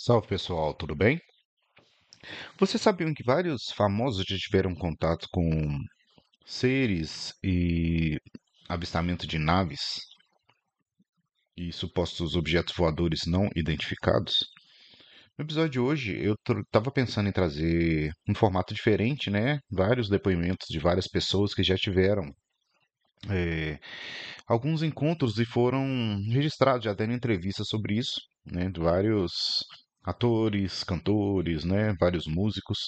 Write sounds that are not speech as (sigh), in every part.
Salve pessoal, tudo bem? Vocês sabiam que vários famosos já tiveram contato com seres e avistamento de naves e supostos objetos voadores não identificados? No episódio de hoje eu estava pensando em trazer um formato diferente, né? Vários depoimentos de várias pessoas que já tiveram é, alguns encontros e foram registrados, já deram entrevistas sobre isso, né? De vários atores, cantores, né? Vários músicos.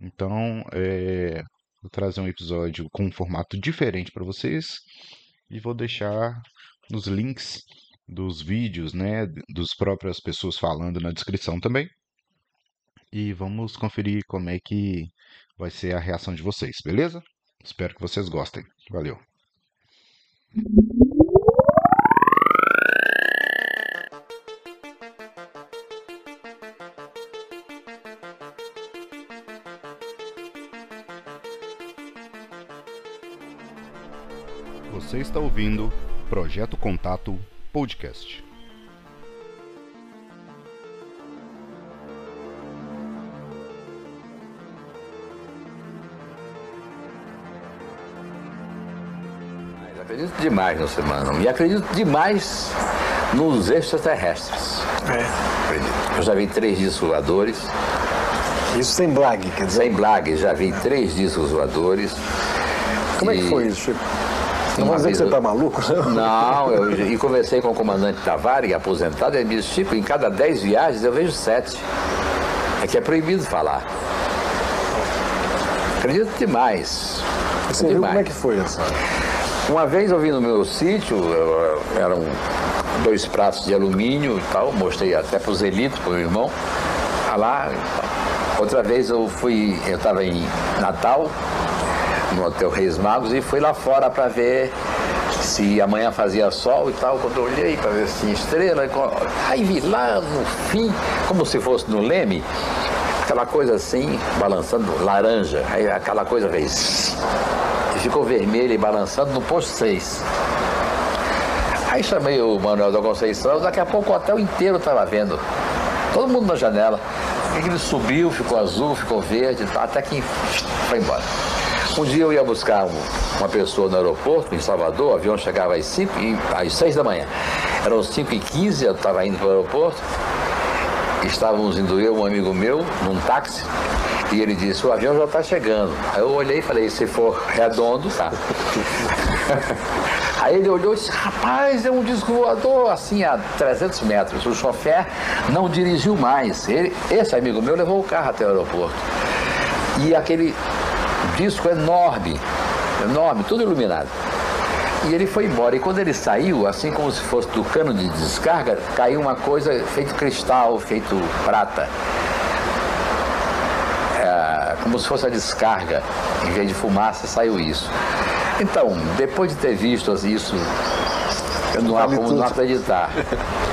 Então, é, vou trazer um episódio com um formato diferente para vocês e vou deixar nos links dos vídeos, né, dos próprias pessoas falando na descrição também. E vamos conferir como é que vai ser a reação de vocês, beleza? Espero que vocês gostem. Valeu. Você está ouvindo Projeto Contato Podcast. Acredito demais no ser humano e acredito demais nos extraterrestres. É. Acredito. Eu já vi três discos voadores. Isso sem blague, quer dizer. Sem blague, já vi três discos voadores. Como é que E- foi isso, Chico? Não vou dizer que você eu- tá maluco, não? Não, eu e conversei com o comandante Tavares, é aposentado, ele me disse, Chico, em cada dez viagens eu vejo sete. É que é proibido falar. Acredito demais. Você viu demais. como é que foi essa? Uma vez eu vim no meu sítio, eu- eram dois pratos de alumínio e tal, mostrei até para o Zelito, para o meu irmão, tá lá. Outra vez eu fui, eu estava em Natal, no Hotel Reis Magos, e fui lá fora para ver se amanhã fazia sol e tal. Quando eu olhei para ver se tinha estrela, aí vi lá no fim, como se fosse no Leme, aquela coisa assim, balançando, laranja, aí aquela coisa fez e ficou vermelho e balançando no posto 6. Aí chamei o Manuel da Conceição, daqui a pouco o hotel inteiro estava vendo. Todo mundo na janela. Ele subiu, ficou azul, ficou verde, tá, até que foi embora. Um dia eu ia buscar um- uma pessoa no aeroporto, em Salvador, o avião chegava às 5 e às 6 da manhã. Eram 5 e 15 eu estava indo para o aeroporto. Estávamos indo eu, um amigo meu, num táxi, e ele disse, o avião já está chegando. Aí eu olhei e falei, se for redondo, tá. (laughs) Aí ele olhou e disse, rapaz, é um disco voador, assim, a 300 metros. O chofer não dirigiu mais. Ele, esse amigo meu levou o carro até o aeroporto. E aquele disco enorme, enorme, tudo iluminado. E ele foi embora. E quando ele saiu, assim como se fosse do cano de descarga, caiu uma coisa feito cristal, feito prata. É, como se fosse a descarga. Em vez de fumaça, saiu isso. Então, depois de ter visto isso, eu não não acreditar. (laughs)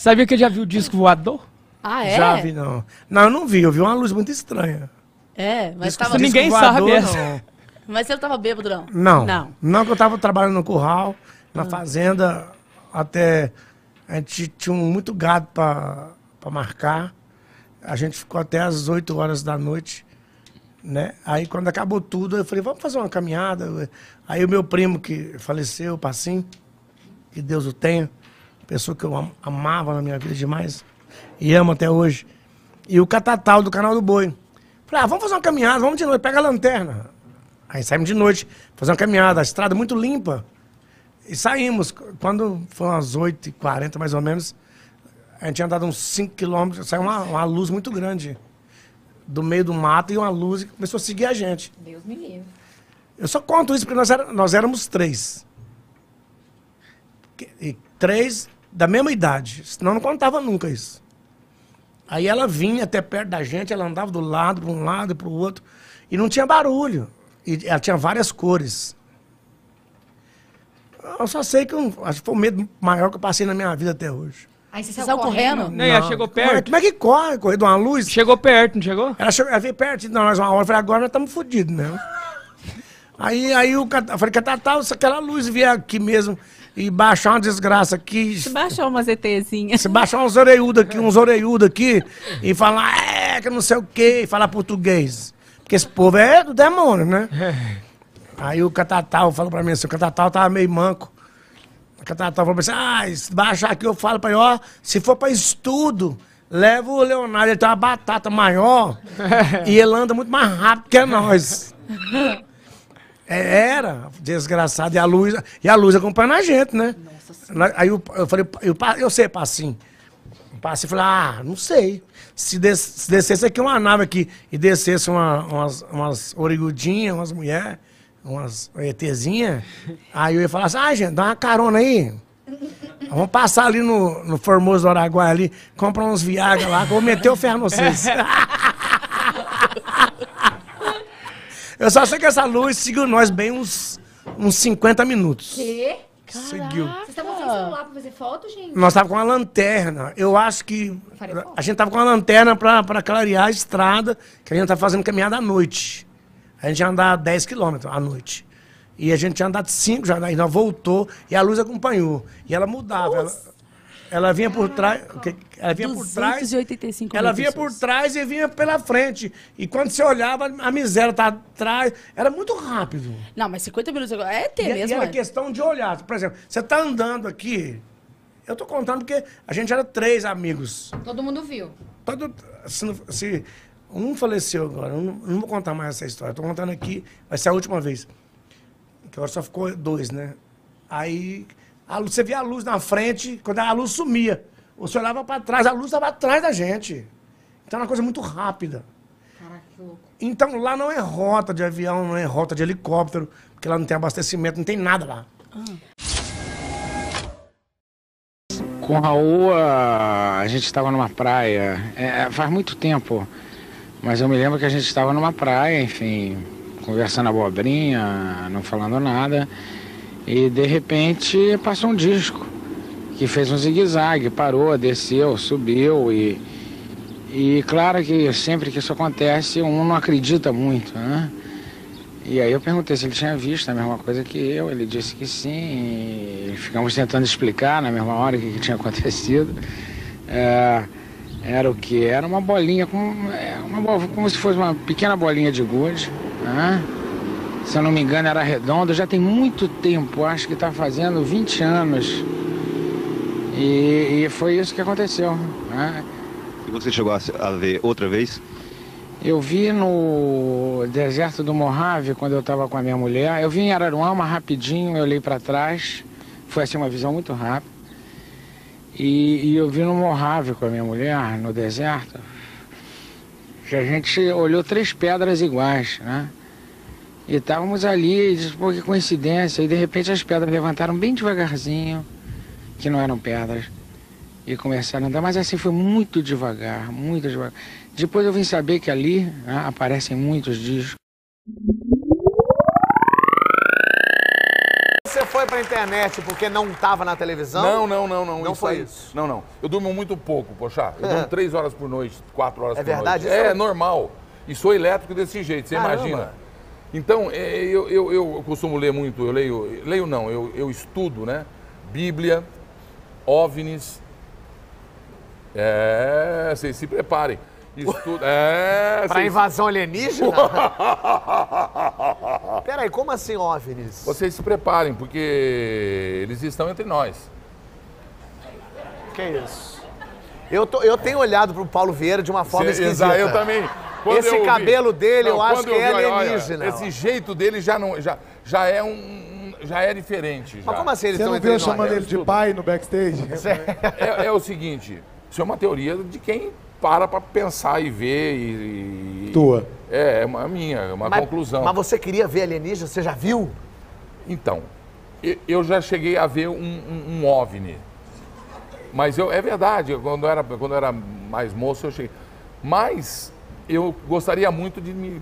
Sabia que eu já vi o disco voador? Ah, é? Já vi, não. Não, eu não vi. Eu vi uma luz muito estranha. É, mas, Disco- tava... disco ninguém voador, sabe essa. Não. mas você não tava bêbado, não? Não. Não. Não, que eu tava trabalhando no curral, na Ah. fazenda, até. A gente tinha muito gado pra, pra marcar. A gente ficou até às 8 horas da noite. Né? Aí quando acabou tudo, eu falei, vamos fazer uma caminhada. Aí o meu primo que faleceu, o Passim, que Deus o tenha, pessoa que eu am- amava na minha vida demais, e amo até hoje. E o Catatal do canal do Boi. Falei, ah, vamos fazer uma caminhada, vamos de noite, pega a lanterna. Aí saímos de noite, fazer uma caminhada, a estrada muito limpa. E saímos. Quando foi umas 8h40 mais ou menos, a gente tinha andado uns 5 quilômetros, saiu uma, uma luz muito grande do meio do mato e uma luz começou a seguir a gente. Deus me livre. Eu só conto isso porque nós, era- nós éramos três. E três da mesma idade. Senão não contava nunca isso. Aí ela vinha até perto da gente, ela andava do lado, para um lado e para o outro. E não tinha barulho. E ela tinha várias cores. Eu só sei que eu, acho que foi o medo maior que eu passei na minha vida até hoje. Aí você Vocês saiu correndo? correndo. Não, ela chegou é, perto. como é que corre? Correr de uma luz? Chegou perto, não chegou? Ela, chegou, ela veio perto de nós uma hora. Eu falei, agora nós estamos fodidos mesmo. (laughs) Aí, aí o, eu falei, Catatal, se aquela luz vier aqui mesmo e baixar uma desgraça aqui, Se baixou umas ETzinhas. se baixar uns orelhudos aqui, uns orelhudos aqui, e falar, é, que não sei o quê, e falar português. Porque esse povo é do demônio, né? Aí o Catatal falou pra mim assim, o Catatal tava meio manco. O Catatal falou pra mim assim, ah, se baixar aqui eu falo pra ele, ó, se for pra estudo, leva o Leonardo, ele tem uma batata maior (laughs) e ele anda muito mais rápido que nós. (laughs) É, Era, desgraçado. E a luz, e a luz acompanhando a gente, né? Nós- Aí eu, eu falei, eu, eu sei, Passinho. O Passinho falou, ah, não sei. Se, des- se descesse aqui uma nave aqui e descesse uma- umas, umas origudinhas, umas mulheres, umas ETzinhas, aí eu ia falar assim, ah, gente, dá uma carona aí. Vamos passar ali no, no Formoso do Araguaia ali, comprar uns Viagra lá, vou meter o ferro em (laughs) vocês. (laughs) eu só sei que essa luz seguiu nós bem uns, uns 50 minutos. Quê? Seguiu. Vocês estavam sem celular pra fazer foto, gente? Nós tava com uma lanterna. Eu acho que. A gente tava com uma lanterna pra, pra clarear a estrada, que a gente tava fazendo caminhada à noite. A gente ia andar 10 quilômetros à noite. E a gente tinha andado 5 já, aí nós voltou e a luz acompanhou. E ela mudava. Ela, ela vinha por trás. Ela vinha por trás. 285 Ela vinha por pessoas. trás e vinha pela frente. E quando você olhava, a miséria tá atrás. Era muito rápido. Não, mas 50 minutos agora. É ter E, e mesmo, era é. questão de olhar. Por exemplo, você tá andando aqui. Eu tô contando porque a gente era três amigos. Todo mundo viu. Todo, se, se- um faleceu agora, eu não, não vou contar mais essa história. Tô contando aqui, vai ser a última vez. Que agora só ficou dois, né? Aí a você via a luz na frente, quando a luz sumia. Você olhava para trás, a luz estava atrás da gente. Então é uma coisa muito rápida. Caraca, que louco. Então lá não é rota de avião, não é rota de helicóptero, porque lá não tem abastecimento, não tem nada lá. Com o Raul, a, a gente estava numa praia, é, faz muito tempo, mas eu me lembro que a gente estava numa praia, enfim, conversando abobrinha, não falando nada, e de repente passou um disco que fez um zigue-zague, parou, desceu, subiu e, e claro que sempre que isso acontece um não acredita muito, né? E aí eu perguntei se ele tinha visto a mesma coisa que eu, ele disse que sim, ficamos tentando explicar na mesma hora o que, que tinha acontecido. É, era o que? Era uma bolinha, como, é, uma, como se fosse uma pequena bolinha de gude, né? Se eu não me engano era redonda, já tem muito tempo, acho que está fazendo 20 anos. E, e foi isso que aconteceu. Né? E você chegou a, ver outra vez? Eu vi no deserto do Mojave, quando eu estava com a minha mulher. Eu vi em Araruama rapidinho, eu olhei para trás. Foi assim uma visão muito rápida. E, e eu vi no Mojave com a minha mulher, no deserto, que a gente olhou três pedras iguais, né? E estávamos ali, e disse, pô, que coincidência. E de repente as pedras levantaram bem devagarzinho, que não eram pedras, e começaram a andar. Mas assim foi muito devagar, muito devagar. Depois eu vim saber que ali né, aparecem muitos discos. Você foi pra internet porque não tava na televisão? Não, não, não, não. Não foi aí- isso. Não, não. Eu durmo muito pouco, poxa. Eu É. durmo três horas por noite, quatro horas É por verdade? noite. Isso É, é- normal. E sou elétrico desse jeito, você Caramba. imagina. Então, é, eu, eu, eu costumo ler muito, eu leio, leio não, eu, eu estudo, né? Bíblia, OVNIs. É, vocês se preparem. Estudo, (laughs) é, Pra vocês- invasão alienígena? (laughs) Peraí, como assim OVNIs? Vocês se preparem, porque eles estão entre nós. Que isso? Eu, tô- eu tenho olhado pro Paulo Vieira de uma forma Cê- esquisita. Eu também. Quando Esse eu vi- cabelo dele, eu Não, acho quando que é vi, olha, olha, alienígena. esse jeito dele já não, já, já é um- já é diferente. Mas já. como assim eles Você estão não viu chamando ele de pai no backstage? (laughs) É, é o seguinte, isso é uma teoria de quem para para pensar e ver e, e- Tua. É, é uma minha, é uma Mas- conclusão. Mas você queria ver alienígena? Você já viu? Então, eu já cheguei a ver um, um, um OVNI. Mas eu, é verdade, eu, quando, eu era, quando eu era mais moço eu cheguei. Mas eu gostaria muito de me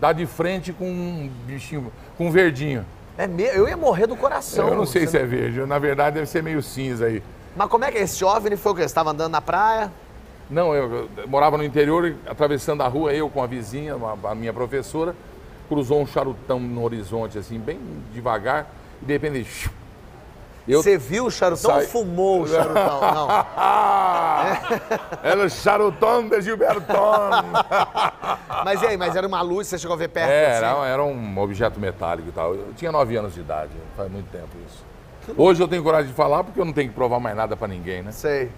dar de frente com um bichinho, com um verdinho. É me... Eu ia morrer do coração. eu não sei se é verde, na verdade deve ser meio cinza aí. Mas como é que é esse OVNI foi o quê? Você estava andando na praia? Não, eu, eu morava no interior, atravessando a rua, eu com a vizinha, uma- a minha professora, cruzou um charutão no horizonte, assim, bem devagar, e de repente. Eu Você viu o charutão Sai- ou fumou o charutão? Não. (laughs) Era o charutão de Gilberton. (laughs) Mas e aí, mas era uma luz, você chegou a ver perto? É, assim? era, era um objeto metálico e tal. Eu tinha nove anos de idade, faz muito tempo isso. Hoje eu tenho coragem de falar porque eu não tenho que provar mais nada pra ninguém, né? Sei.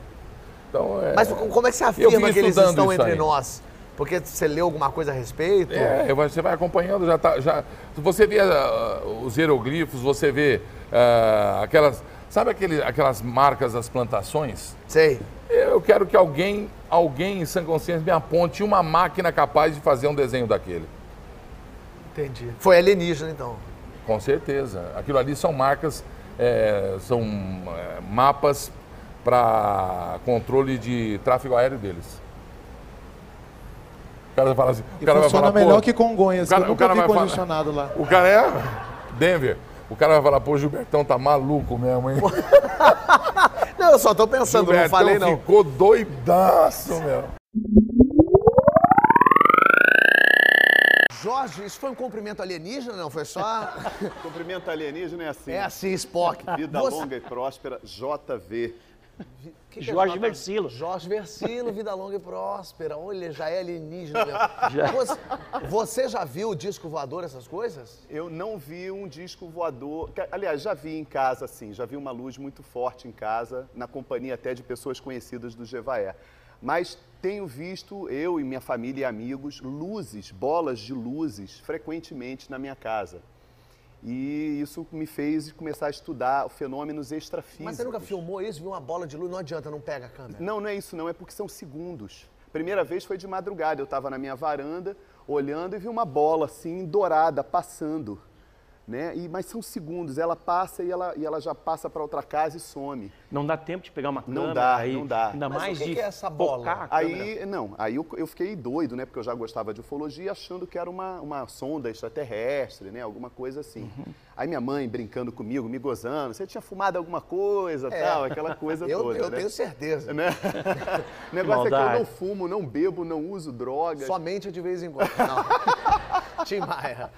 Então, é... Mas como é que você afirma que eles estão entre aí. nós? Porque você leu alguma coisa a respeito? É, você vai acompanhando, já tá. Já, você vê ah, os hieroglifos, você vê ah, aquelas. Sabe aquele, aquelas marcas das plantações? Sei. Eu quero que alguém, alguém em sã consciência me aponte uma máquina capaz de fazer um desenho daquele. Entendi. Foi alienígena, então. Com certeza. Aquilo ali são marcas, é, são é, mapas para controle de tráfego aéreo deles. O cara vai falar assim. O cara vai funciona falar, melhor que Congonhas, o cara- que eu o cara nunca vi vai falar- lá. O cara é Denver. O cara vai falar, pô, Gilbertão tá maluco mesmo, hein? (laughs) Não, eu só tô pensando, não Gilbertão falei não. ficou doidaço, meu. Jorge, isso foi um cumprimento alienígena, não? Foi só. (laughs) Cumprimento alienígena é assim. É assim, Spock. Vida Você- longa e próspera, JV. Que Jorge é Versilo. Jorge Versilo, vida longa e próspera. Olha, já é alienígena mesmo. (laughs) Já. Você, você já viu o disco voador, essas coisas? Eu não vi um disco voador. Aliás, já vi em casa, assim, já vi uma luz muito forte em casa, na companhia até de pessoas conhecidas do Jevaé. Mas tenho visto, eu e minha família e amigos, luzes, bolas de luzes, frequentemente na minha casa. E isso me fez começar a estudar fenômenos extrafísicos. Mas você nunca filmou isso, viu uma bola de luz? Não adianta, não pega a câmera. Não, não é isso não, é porque são segundos. Primeira vez foi de madrugada, eu estava na minha varanda, olhando e vi uma bola assim, dourada, passando. Né? E, mas são segundos, ela passa e ela, e ela já passa para outra casa e some. Não dá tempo de pegar uma câmera. Não dá, aí, não dá. Ainda Mas mais o que de que é essa bola? Aí, não, aí eu, eu fiquei doido, né? Porque eu já gostava de ufologia, achando que era uma, uma sonda extraterrestre, né? Alguma coisa assim. Uhum. Aí minha mãe brincando comigo, me gozando, você tinha fumado alguma coisa, É. tal, aquela coisa Eu- toda. eu né? tenho certeza. Né? (laughs) o negócio é que eu Maldade. não fumo, não bebo, não uso drogas. Somente de vez em quando. Não. (laughs) Tim Maia.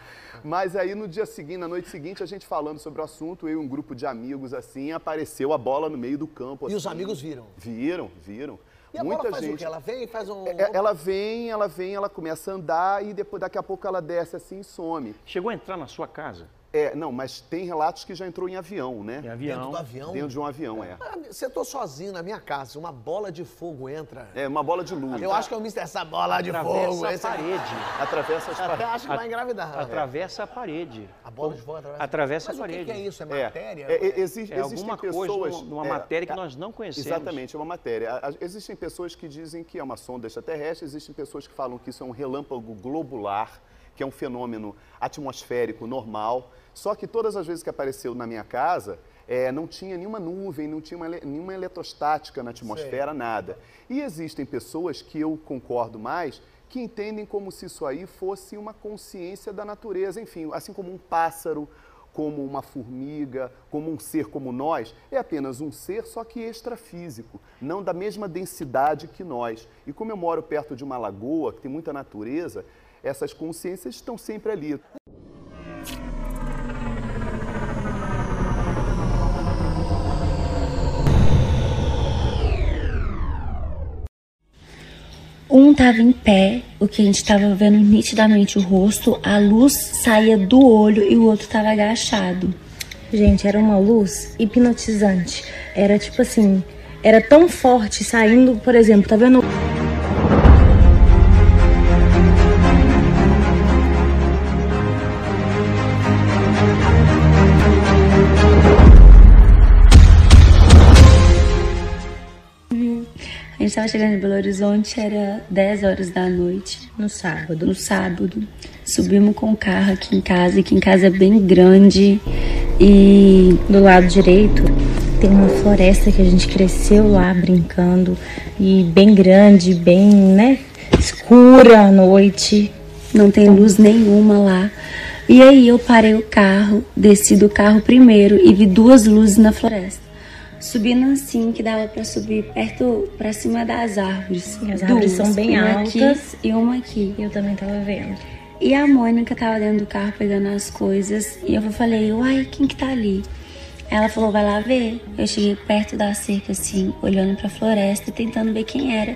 Mas aí no dia seguinte, na noite seguinte, a gente falando sobre o assunto, eu e um grupo de amigos assim, apareceu a bola no meio do campo. E os assim. amigos viram? Viram, viram. E a Muita bola faz gente. o quê? Ela vem e faz um... É, Ela vem, ela vem, ela começa a andar e depois daqui a pouco ela desce assim e some. Chegou a entrar na sua casa? É, não, mas tem relatos que já entrou em avião, né? Em avião. Dentro do avião? Dentro de um avião, é. Ah, Se eu tô sozinho na minha casa, uma bola de fogo entra... É uma bola de luz. Eu acho que eu mister essa bola de Atravessa fogo. a esse- é- parede. Atravessa as Até paredes. acho que vai engravidar. Atravessa a parede. A bola de fogo atravessa, Atravessa Mas a o que parede. que é isso? É É, matéria? é, é, exi- É existem alguma coisa pessoas, numa- numa é, matéria que é, nós não conhecemos. Exatamente, é uma matéria. A- a- Existem pessoas que dizem que é uma sonda extraterrestre, existem pessoas que falam que isso é um relâmpago globular, que é um fenômeno atmosférico normal. Só que todas as vezes que apareceu na minha casa, é, não tinha nenhuma nuvem, não tinha uma nenhuma eletrostática na atmosfera, nada. E existem pessoas que eu concordo mais que entendem como se isso aí fosse uma consciência da natureza, enfim, assim como um pássaro, como uma formiga, como um ser como nós, é apenas um ser, só que extrafísico, não da mesma densidade que nós. E como eu moro perto de uma lagoa, que tem muita natureza, essas consciências estão sempre ali. Um tava em pé, o que a gente tava vendo nitidamente o rosto, a luz saía do olho e o outro tava agachado. Gente, era uma luz hipnotizante. Era tipo assim, era tão forte saindo, por exemplo, tá vendo? Gente tava chegando em Belo Horizonte, era 10 horas da noite. No sábado. No sábado. Subimos com o carro aqui em casa, que em casa é bem grande. E Do lado direito tem uma floresta que a gente cresceu lá brincando e bem grande, bem, né, escura à noite. não tem luz nenhuma lá. E aí eu parei o carro, desci do carro primeiro e vi duas luzes na floresta. Subindo assim, que dava pra subir perto, pra cima das árvores. as árvores são bem uma altas. Aqui e uma aqui. Eu também tava vendo. E a Mônica tava dentro do carro pegando as coisas. E eu falei, uai, quem que tá ali? Ela falou, vai lá ver. Eu cheguei perto da cerca, assim, olhando pra floresta, tentando ver quem era.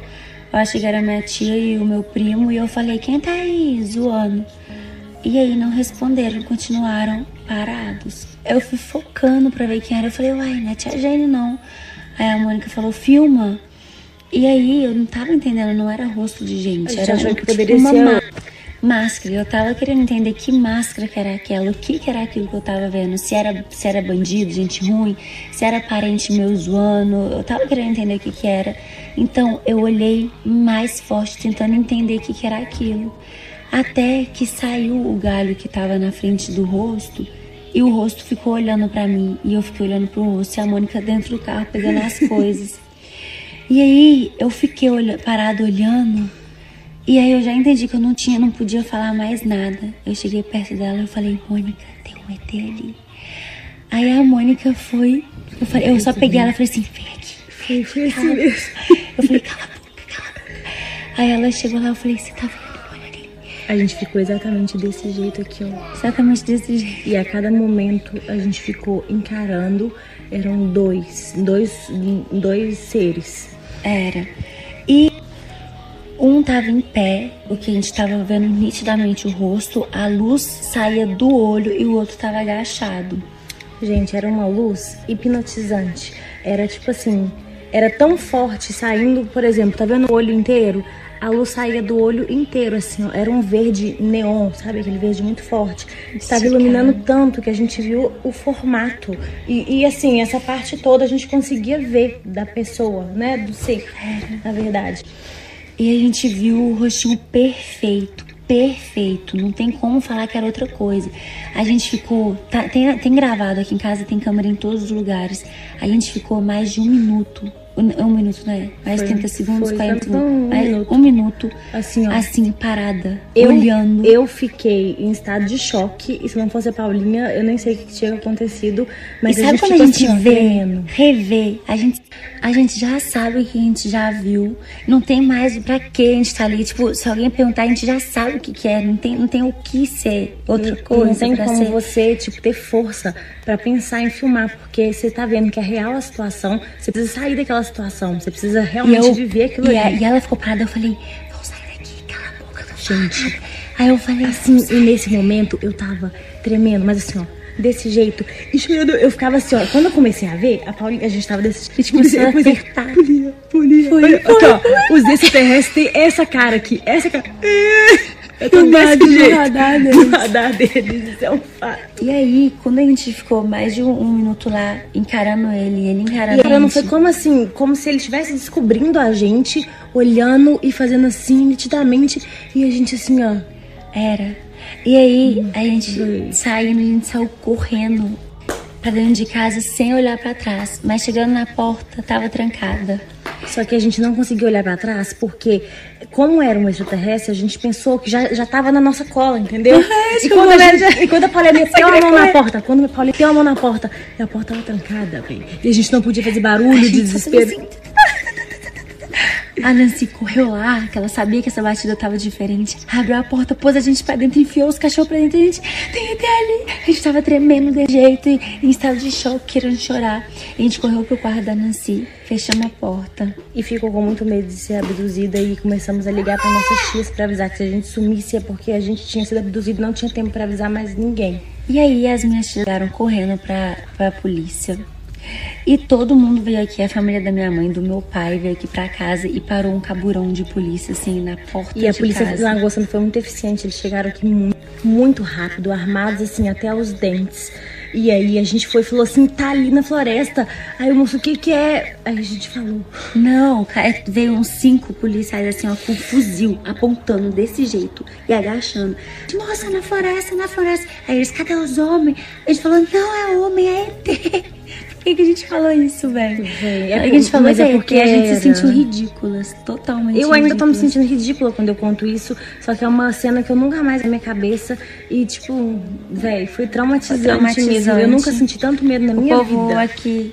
Eu achei que era minha tia e o meu primo. E eu falei, quem tá aí, zoando? E aí não responderam, continuaram parados. Eu fui focando pra ver quem era. Eu falei, uai, não é tia Jane, não. Aí a Mônica falou, filma. E aí eu não tava entendendo, não era rosto de gente. Era achou que poderia uma ser má- máscara. Eu tava querendo entender que máscara que era aquela, o que que era aquilo que eu tava vendo. Se era, se era bandido, gente ruim, se era parente meu zoando. Eu tava querendo entender o que que era. Então eu olhei mais forte, tentando entender o que que era aquilo. Até que saiu o galho que tava na frente do rosto. E o rosto ficou olhando pra mim. E eu fiquei olhando pro rosto. E a Mônica dentro do carro pegando as (laughs) coisas. E aí eu fiquei olha, parada olhando. E aí eu já entendi que eu não tinha, não podia falar mais nada. Eu cheguei perto dela e falei, Mônica, tem um ET ali. Aí a Mônica foi. Eu, falei, eu só peguei ela e falei assim, vem aqui. Foi, foi assim Cala. Eu falei, cala a boca, cala a boca. Aí ela chegou lá, eu falei, você tá vendo? A gente ficou exatamente desse jeito aqui, ó. Exatamente desse jeito. E a cada momento a gente ficou encarando. Eram dois, dois, dois seres. Era. E um tava em pé, o que a gente tava vendo nitidamente o rosto, a luz saía do olho e o outro tava agachado. Gente, era uma luz hipnotizante. Era tipo assim, era tão forte saindo, por exemplo, tá vendo o olho inteiro? A luz saía do olho inteiro, assim, ó. Era um verde neon, sabe? Aquele verde muito forte. Estava iluminando tanto que a gente viu o formato. E, e, assim, essa parte toda a gente conseguia ver da pessoa, né? Do ser, na verdade. E a gente viu o rostinho perfeito, perfeito. Não tem como falar que era outra coisa. A gente ficou. tá- tem, tem gravado aqui em casa, tem câmera em todos os lugares. A gente ficou mais de um minuto. Um, um minuto, né? Mais Foi, 30 segundos, foi, 40 foi um segundos. mais- minuto. um minuto. Assim, ó. Assim, parada. Eu, olhando. eu fiquei em estado de choque. E se não fosse a Paulinha, eu nem sei o que tinha acontecido. Mas e sabe a gente quando a ficou gente assim, vê, revê, a gente, a gente já sabe o que a gente já viu. Não tem mais pra que a gente tá ali. Tipo, se alguém perguntar, a gente já sabe o que, que é. Não tem, não tem o que ser outra coisa. Não tem como ser. você, tipo, ter força pra pensar em filmar, porque você tá vendo que é real a situação, você precisa sair daquela situação, você precisa realmente eu- viver aquilo e, a- ali. e ela ficou parada, eu falei, vamos sair daqui, cala a boca, não Gente, Aí eu falei assim, e nesse momento eu tava tremendo, mas assim, ó, desse jeito, e chorando, eu ficava assim, ó, quando eu comecei a ver, a Paulinha, a gente tava desse jeito, começou eu a comecei apertar. Paulinha, Paulinha, Foi, olha, foi. ó, os extraterrestres têm essa cara aqui, essa cara. (laughs) Eu tô Do desse no jeito. radar No deles. radar deles, isso é um fato. E aí, quando a gente ficou mais de um, um minuto lá encarando ele, ele encarando E ela a não gente, foi como assim, como se ele estivesse descobrindo a gente, olhando e fazendo assim, nitidamente, e a gente assim, ó. Era. E aí, a gente saindo, a gente saiu correndo pra dentro de casa sem olhar pra trás. Mas chegando na porta, tava trancada. Só que a gente não conseguiu olhar pra trás porque, como era um extraterrestre, a gente pensou que já, já tava na nossa cola, entendeu? (laughs) É, e, quando a gente, e quando a Paulinha meteu a mão na porta, quando a Paulinha meteu a mão na porta, a porta tava trancada, velho. E a gente não podia fazer barulho (laughs) de desespero. (laughs) A Nancy correu lá, que ela sabia que essa batida tava diferente. Abriu a porta, pôs a gente pra dentro, enfiou os cachorros pra dentro. E a gente, tem ET ali. A gente tava tremendo de jeito, e em estado de choque, querendo chorar. E a gente correu pro quarto da Nancy, fechamos a porta. E ficou com muito medo de ser abduzida e começamos a ligar para nossas tias para avisar que se a gente sumisse é porque a gente tinha sido abduzido e não tinha tempo para avisar mais ninguém. E aí as minhas tias chegaram correndo pra, pra polícia. E todo mundo veio aqui, a família da minha mãe, do meu pai, veio aqui pra casa e parou um caburão de polícia, assim, na porta E a de polícia de casa. Lagoa Santa foi muito eficiente. Eles chegaram aqui muito, muito rápido, armados assim até os dentes. E aí a gente foi e falou assim, tá ali na floresta. Aí o moço, o que que é? Aí a gente falou. Não, cara, veio uns cinco policiais assim, ó, com fuzil, apontando desse jeito e agachando. Moça, na floresta, na floresta. Aí eles, cadê os homens? Eles falaram, não, é homem, é ET. Por que, que a gente falou isso, velho? é a gente falou isso é porque a gente se sentiu ridículas, totalmente Eu ainda tô me ridículas. sentindo ridícula quando eu conto isso. Só que é uma cena que eu nunca mais na minha cabeça. E, tipo, velho, foi traumatizante, Foi traumatizante. mesmo. Eu nunca senti tanto medo na O minha povo vida. aqui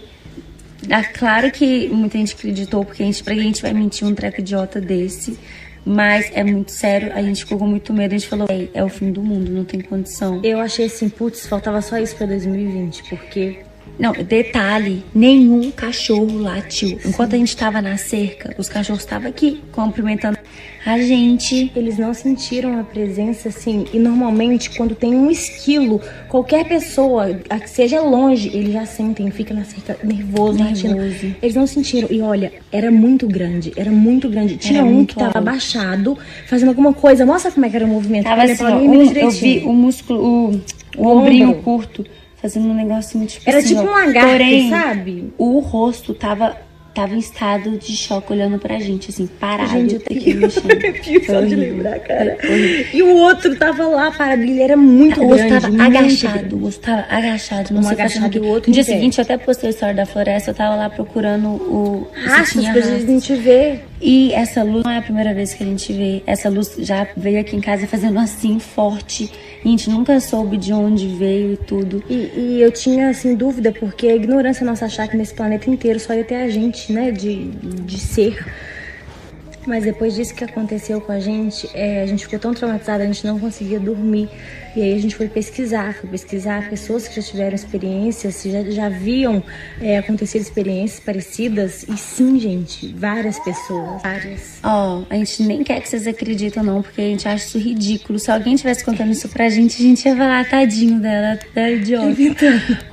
Ah, claro que muita gente acreditou, porque a gente, pra que a gente vai mentir um treco idiota desse. Mas é muito sério, a gente ficou com muito medo, a gente falou, "Ei, é o fim do mundo, não tem condição. Eu achei assim, putz, faltava só isso pra 2020, porque. Não, detalhe, nenhum cachorro latiu. Enquanto a gente tava na cerca, os cachorros estavam aqui, cumprimentando a gente. Eles não sentiram a presença, assim. E normalmente, quando tem um esquilo, qualquer pessoa, que seja longe, eles já sentem, fica na cerca nervoso, latindo. Nervoso. Eles não sentiram. E olha, era muito grande, era muito grande. Tinha Era um que tava alto. abaixado, fazendo alguma coisa. Mostra como é que era o movimento. Tava assim, ó, um- eu vi o músculo, o, o O ombrinho ombro. curto, fazendo um negócio muito tipo Era assim, tipo um lagarto, Porém, sabe? o rosto tava, tava em estado de choque olhando pra gente, assim, parado. Gente, eu tenho arrepio (laughs) só de lembrar, cara. E o outro tava lá parado, ele era muito o grande. tava muito agachado, grande. o outro tava agachado, não Um sei agachado fazendo o o outro No dia pé. seguinte, eu até postei a história da floresta, eu tava lá procurando o... Rastros pra rastros. gente ver. E essa luz não é a primeira vez que a gente vê. Essa luz já veio aqui em casa fazendo assim, forte. A gente nunca soube de onde veio e tudo. E, e eu tinha, assim, dúvida, porque a ignorância nossa achar que nesse planeta inteiro só ia ter a gente, né, de, de ser. Mas depois disso que aconteceu com a gente, é, a gente ficou tão traumatizada, a gente não conseguia dormir. E aí a gente foi pesquisar, foi pesquisar pessoas que já tiveram experiências, já, já haviam é, acontecido experiências parecidas. E sim, gente, várias pessoas, várias. Ó, a gente nem quer que vocês acreditem, não, porque a gente acha isso ridículo. Se alguém tivesse contando isso pra gente, a gente ia falar, tadinho dela, da idiota.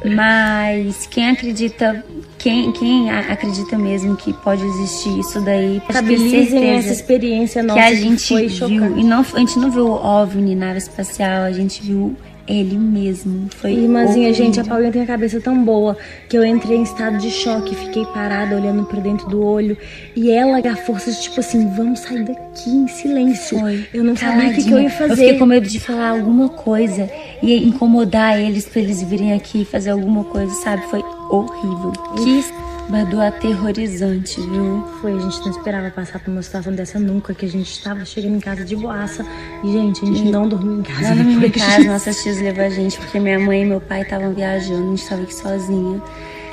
Mas quem acredita, quem, quem acredita mesmo que pode existir isso daí, Estabilizem essa experiência nossa que a que gente foi viu. E não, a gente não viu o OVNI, nave espacial, a gente viu ele mesmo. Foi Irmãzinha, horrível. gente, a Paulinha tem a cabeça tão boa que eu entrei em estado de choque, fiquei parada olhando pra dentro do olho e ela, a força de tipo assim, vamos sair daqui em silêncio. Eu não sabia o que, eu ia fazer. Eu fiquei com medo de falar alguma coisa e incomodar eles pra eles virem aqui fazer alguma coisa, sabe? Foi horrível. Que Badu aterrorizante, viu? Foi, a gente não esperava passar por uma situação dessa nunca, que a gente estava chegando em casa de boaça e, gente, a gente não dormiu em casa. Não dormimos em casa, nossas tias levaram a gente, porque minha mãe e meu pai estavam viajando, a gente estava aqui sozinha.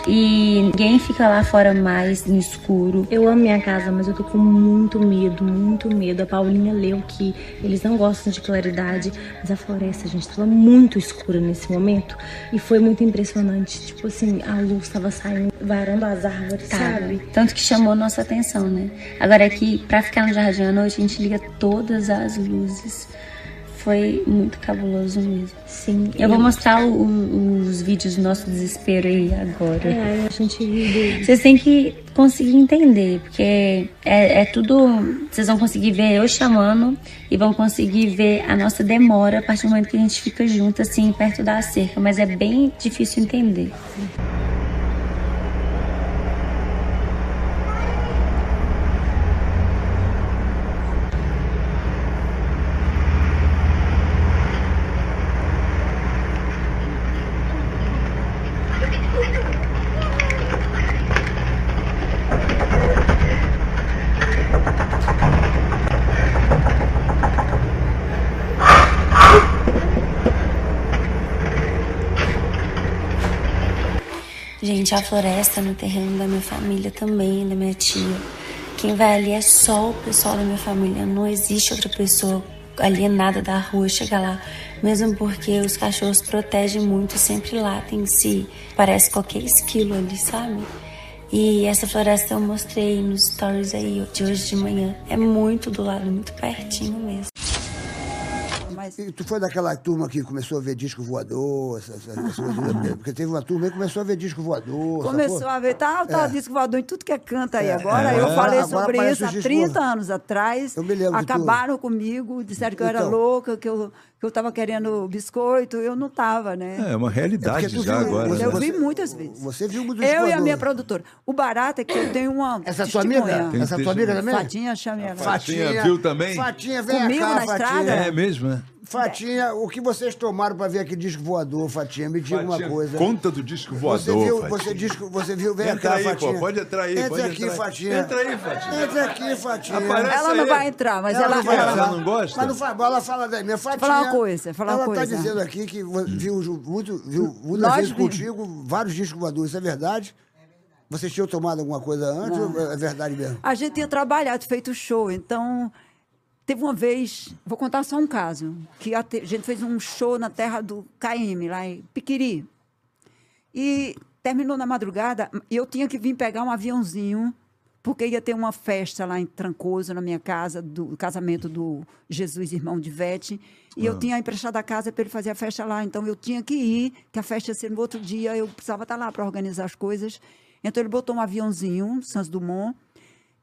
E ninguém fica lá fora mais no escuro. Eu amo minha casa, mas eu tô com muito medo, muito medo. A Paulinha leu que eles não gostam de claridade, mas a floresta, gente, tava muito escura nesse momento. E foi muito impressionante. Tipo assim, a luz tava saindo, varando as árvores, Tá. sabe? Tanto que chamou nossa atenção, né? Agora aqui, pra ficar no jardim à noite, a gente liga todas as luzes. Foi muito cabuloso mesmo. Sim. Eu vou mostrar o- os vídeos do nosso desespero aí agora. É, a gente Vocês têm que conseguir entender, porque é, é tudo. Vocês vão conseguir ver eu chamando e vão conseguir ver a nossa demora a partir do momento que a gente fica junto, assim, perto da cerca. Mas é bem difícil entender. Gente, a floresta no terreno da minha família também, da minha tia. Quem vai ali é só o pessoal da minha família. Não existe outra pessoa alienada da rua chegar lá. Mesmo porque os cachorros protegem muito, sempre latem se parece qualquer esquilo ali, sabe? E essa floresta eu mostrei nos stories aí de hoje de manhã. É muito do lado, muito pertinho mesmo. E tu foi daquela turma que começou a ver disco voador, essa, essa, essa coisa, porque teve uma turma que começou a ver disco voador. Começou sacou? a ver, tá, tá É. disco voador em tudo que é canto aí É, agora. é. Eu falei Agora sobre isso há disco 30 voador. anos atrás. Eu me lembro. Acabaram comigo, disseram que eu era Então. louca, que eu, que eu tava querendo biscoito. Eu não tava, né? É uma realidade É já viu- agora. você- Eu né? vi muitas vezes. Você viu muito Eu e a voador. minha produtora. O barato é que eu tenho uma. Essa é tua amiga? Essa é tua amiga também? Fatinha, chame ela. Fatinha viu também? Fatinha, vem Comigo cá, na Fatinha. estrada? É mesmo, né? Fatinha, o que vocês tomaram pra ver aquele disco voador, Fatinha? Me diga Fatinha, uma coisa. Conta do disco Você voador, viu, Fatinha. você, disco, você viu, vem Entra cá, aí, pô, Fatinha. pode entrar aí, Entra pode aqui, entrar. Fatinha. Entra aí, Fatinha. Entra aqui, Fatinha. Aparece Ela não aí. vai entrar, mas ela. não vai ela-. Ela não gosta? Mas não faz bola, ela fala da minha Fatinha. falar uma coisa, falar uma ela coisa. tá dizendo aqui que viu muito, viu muitas Nós vezes vimos. contigo vários discos voadores, isso é verdade? Vocês tinham tomado alguma coisa antes Não. ou é verdade mesmo? A gente tinha trabalhado, feito show, então teve uma vez, vou contar só um caso, que a, te- a gente fez um show na terra do KM, lá em Piquiri. E terminou na madrugada, e eu tinha que vir pegar um aviãozinho, porque ia ter uma festa lá em Trancoso, na minha casa, do casamento do Jesus, irmão de Vete. E eu Ah. tinha emprestado a casa para ele fazer a festa lá. Então eu tinha que ir, que a festa ia ser no outro dia, eu precisava estar lá para organizar as coisas. Então ele botou um aviãozinho, Santos Dumont,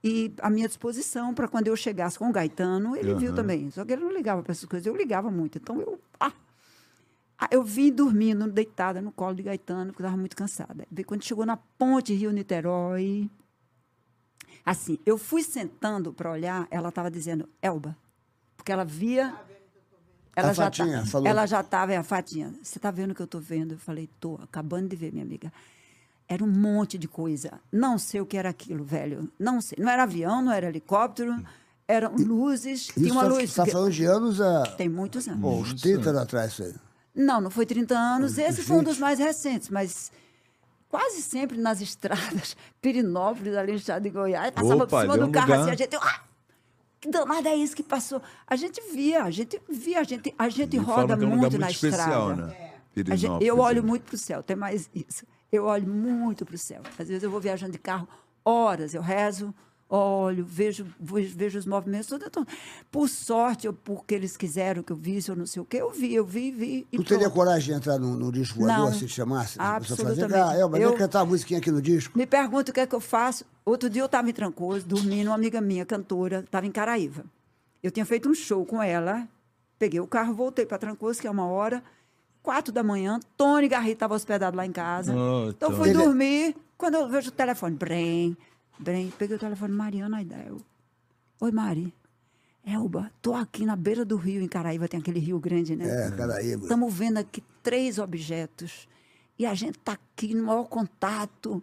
e à minha disposição para quando eu chegasse com o Gaetano, ele viu Aham. também. Só que ele não ligava para essas coisas, eu ligava muito. Então eu. Ah, Ah, eu vim dormindo, deitada no colo de Gaetano, porque eu estava muito cansada. Quando chegou na ponte Rio-Niterói, assim, eu fui sentando para olhar, ela estava dizendo, Elba, porque ela via. Ela A já Fatinha tá- falou. Ela já estava, é a Fatinha, você está vendo o que eu estou vendo? Eu falei, estou, acabando de ver, minha amiga. Era um monte de coisa. Não sei o que era aquilo, velho. Não sei. Não era avião, não era helicóptero, eram luzes. Isso tinha uma tá- luz. tá falando de anos a... Tem muitos anos. Pô, uns 30 anos atrás isso aí. Não, não foi 30 anos. Esse foi um dos mais recentes, mas quase sempre nas estradas, (laughs) Pirinópolis, ali no estado de Goiás, passava Opa, por cima é do um carro lugar- assim, a gente. Ah, que danada é isso que passou? A gente via, a gente via, a gente, a gente Me roda é um lugar muito muito na especial, estrada. né? A gente- eu olho né? muito para o céu, tem mais isso. Eu olho muito para o céu. Às vezes eu vou viajando de carro horas, eu rezo, olho, vejo, vejo, os movimentos. Tudo, então, por sorte, ou porque eles quiseram que eu visse, ou não sei o quê, eu vi, eu vi, vi. Tu teria pronto. coragem de entrar no, no disco voador Não, se te chamasse? A pessoa fazer, absolutamente. ah, Elba, vem Eu- cantar a musiquinha aqui no disco. Me pergunta o que é que eu faço. Outro dia eu estava em Trancoso, dormindo, uma amiga minha, cantora, estava em Caraíva. Eu tinha feito um show com ela, peguei o carro, voltei para Trancoso, que é uma hora, quatro da manhã, Tony Garrido estava hospedado lá em casa. Oh, então Tony. fui Ele- dormir, quando eu vejo o telefone, Brem, Brem, peguei o telefone, Mariana Aidel. Oi, Mari. Elba, tô aqui na beira do rio, em Caraíva, tem aquele rio grande, né? É, Caraíba. Estamos vendo aqui três objetos e a gente está aqui no maior contato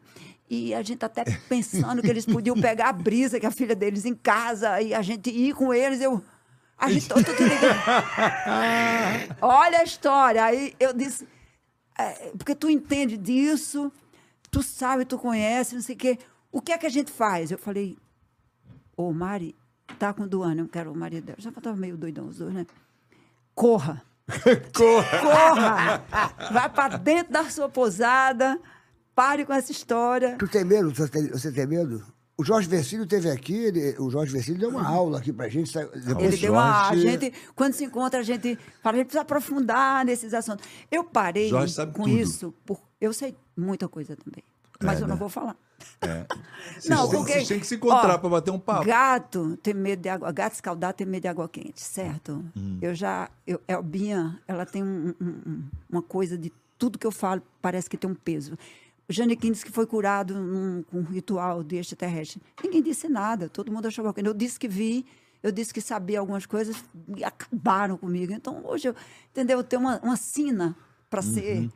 e a gente tá até (laughs) pensando que eles podiam pegar a brisa que a filha deles em casa e a gente ir com eles. Eu, a gente, eu tô te ligando. (laughs) Olha a história. Aí eu disse, é, porque tu entende disso, tu sabe, tu conhece, não sei o quê. O que é que a gente faz? Eu falei, ô Mari, tá com Duane, eu quero o marido dela. Já estava meio doidão os dois, né? Corra. (laughs) Corra. Corra! Vai para dentro da sua pousada, pare com essa história. Tu tem medo? Você tem, você tem medo? O Jorge Versilo teve aqui, ele- o Jorge Versilo deu uma aula aqui pra gente. depois- Ele deu uma. A gente, quando se encontra, a gente fala, a gente precisa aprofundar nesses assuntos. Eu parei Jorge sabe com tudo. isso, por, eu sei muita coisa também. Mas É, eu não né? vou falar. É. (laughs) Não, porque. Vocês têm que se encontrar para bater um papo. Gato tem medo de água. Gato escaldado tem medo de água quente, certo? Hum. Eu já. Eu, Elbinha, ela tem um- um- uma coisa de tudo que eu falo parece que tem um peso. O Janequim disse que foi curado num- com um ritual de extraterrestre. Ninguém disse nada, todo mundo achou bacana. Eu disse que vi, eu disse que sabia algumas coisas e acabaram comigo. Então, hoje, eu, entendeu? Eu tenho uma, uma sina para ser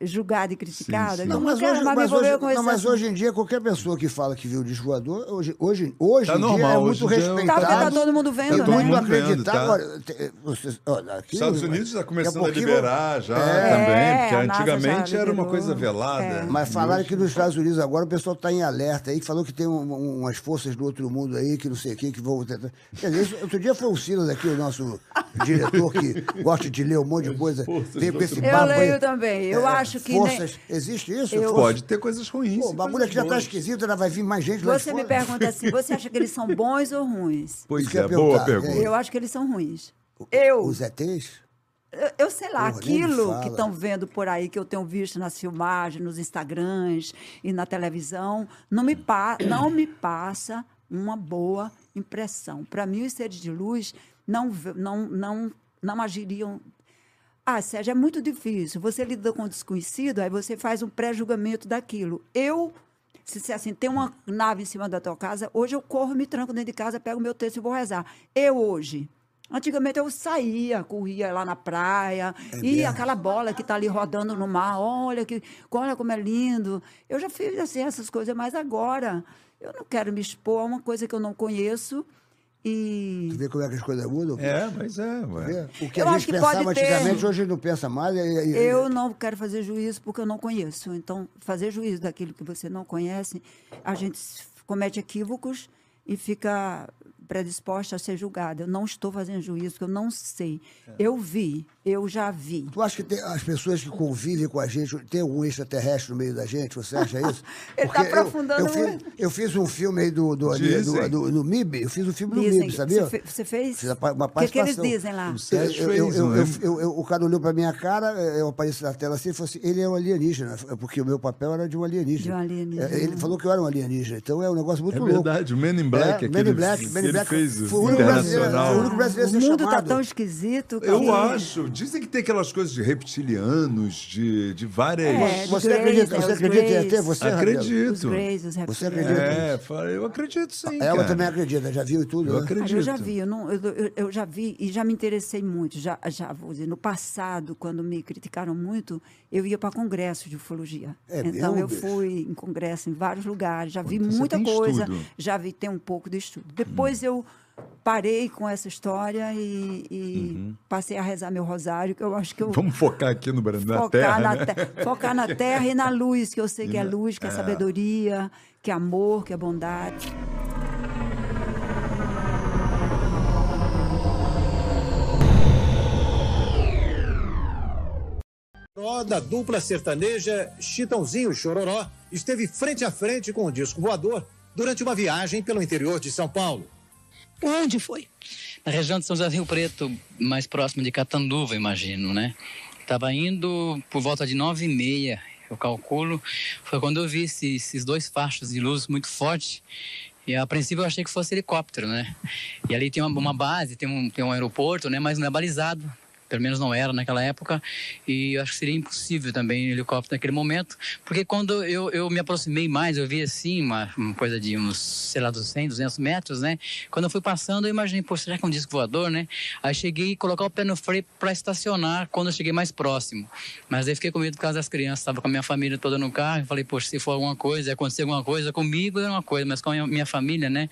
julgada e criticada. Não, Eu mas, quero hoje, mas, hoje, não, mas hoje em dia, qualquer pessoa que fala que viu o disco voador, hoje, hoje, hoje Tá em dia normal, é muito dia é um- respeitado. Tá, tá todo mundo vendo, é né? muito Todo vendo, acreditado. tá? Olha, te- vocês, olha, aqui, Estados Unidos está começando a, liberar já É. também, porque NASA já antigamente era uma coisa velada. É. Mas falaram que nos Estados Unidos agora o pessoal está em alerta aí, que falou que tem um- um- umas forças do outro mundo aí, que não sei o que, que vão tentar. Quer dizer, isso- outro dia foi o Silas aqui, o nosso diretor, que gosta de ler um monte de coisa, veio com esse Eu papo aí. leio também. Eu É, acho que nem- Forças, existe isso? Eu- Pode ter coisas ruins. Pô, o bagulho aqui já tá esquisito, ainda vai vir mais gente lá Você me fora. pergunta assim, você acha que eles são bons ou ruins? (laughs) Pois Isso que eu é, boa pergunta. Eu acho que eles são ruins. Eu, Os ETs? eu, eu sei lá, Porra, nem aquilo que estão vendo por aí, que eu tenho visto nas filmagens, nos Instagrams e na televisão, não me, pa não me passa uma boa impressão. Para mim, os seres de luz não, não, não, não agiriam ah, Sérgio, é muito difícil. Você lida com o desconhecido, aí você faz um pré-julgamento daquilo. Eu, se disser assim, tem uma nave em cima da tua casa, hoje eu corro, me tranco dentro de casa, pego meu texto e vou rezar. Eu hoje. Antigamente eu saía, corria lá na praia, É e aquela bola que está ali rodando no mar, olha, que, olha como é lindo. Eu já fiz assim, essas coisas, mas agora eu não quero me expor a uma coisa que eu não conheço E Tu vê como é que as coisas mudam? É, mas é, ué. O que Eu a acho gente que pode pensava ter- antigamente, hoje não pensa mais. E, e- e- eu não quero fazer juízo porque eu não conheço. Então, fazer juízo daquilo que você não conhece, a gente comete equívocos e fica predisposta a ser julgada. Eu não estou fazendo juízo, porque eu não sei. Eu vi, eu já vi. Tu acha que tem as pessoas que convivem com a gente, tem algum extraterrestre no meio da gente? Você acha isso? (laughs) Ele tá Porque eu- aprofundando Eu, fiz, eu fiz um filme aí do, do, ali, do, do, do MIB, eu fiz um filme do Dizem. MIB, sabia? Você fe- você fez? Fiz uma O que, que eles dizem lá? O Sérgio Eu- eu- fez, eu- não eu- é? eu- eu- o cara olhou pra minha cara, eh, eu apareci na tela assim e falou assim: ele é um alienígena, porque o meu papel era de um alienígena. De um alienígena. Eh, Ele falou que eu era um alienígena, então é um negócio muito É louco. verdade, o Men in Black, É, aquele, Men in Black, Men in Black fez o foi o único brasileiro, internacional. foi o único brasileiro a O mundo está tão esquisito. Eu que- acho. Dizem que tem aquelas coisas de reptilianos, de, de várias. É, Você acredita- é, você os acredita em. ET, você? Acredito. Os Greys, os Você reptilianos. acredita? É, eu acredito sim. Ela cara. também acredita, já viu tudo, Eu né? acredito. Eu já vi, eu, não, eu, eu- eu já vi e já me interessei muito. Já, já vou dizer, no passado, quando me criticaram muito, eu ia para congressos de ufologia. É então eu fui em congresso em vários lugares, já vi então muita coisa, estudo. já vi tem um pouco de estudo. Depois eu parei com essa história e, e passei a rezar meu rosário, que eu acho que eu Vamos focar aqui no Brasil, na focar, Terra, na né? te- focar na terra e na luz, que eu sei E que é luz, que é é. sabedoria, que é amor, que é bondade. Chororó da dupla sertaneja Chitãozinho Chororó esteve frente a frente com o disco voador durante uma viagem pelo interior de São Paulo. Onde foi? Na região de São José do Rio Preto, mais próximo de Catanduva, imagino, né? Estava indo por volta de nove e meia, eu calculo. Foi quando eu vi esse- esses dois fachos de luz muito fortes. E a princípio eu achei que fosse helicóptero, né? E ali tem uma, uma base, tem um, tem um aeroporto, né? Mas não é balizado. Pelo menos não era naquela época. E eu acho que seria impossível também helicóptero naquele momento. Porque quando eu, eu me aproximei mais, eu vi assim, uma, uma coisa de uns, sei lá, dos 100, 200 metros, né? Quando eu fui passando, eu imaginei, pô, será que é um disco voador, né? Aí cheguei a colocar o pé no freio para estacionar quando eu cheguei mais próximo. Mas aí fiquei com medo por causa das crianças. Estava com a minha família toda no carro. Falei, poxa, se for alguma coisa, acontecer alguma coisa comigo, é uma coisa, mas com a minha, minha família, né?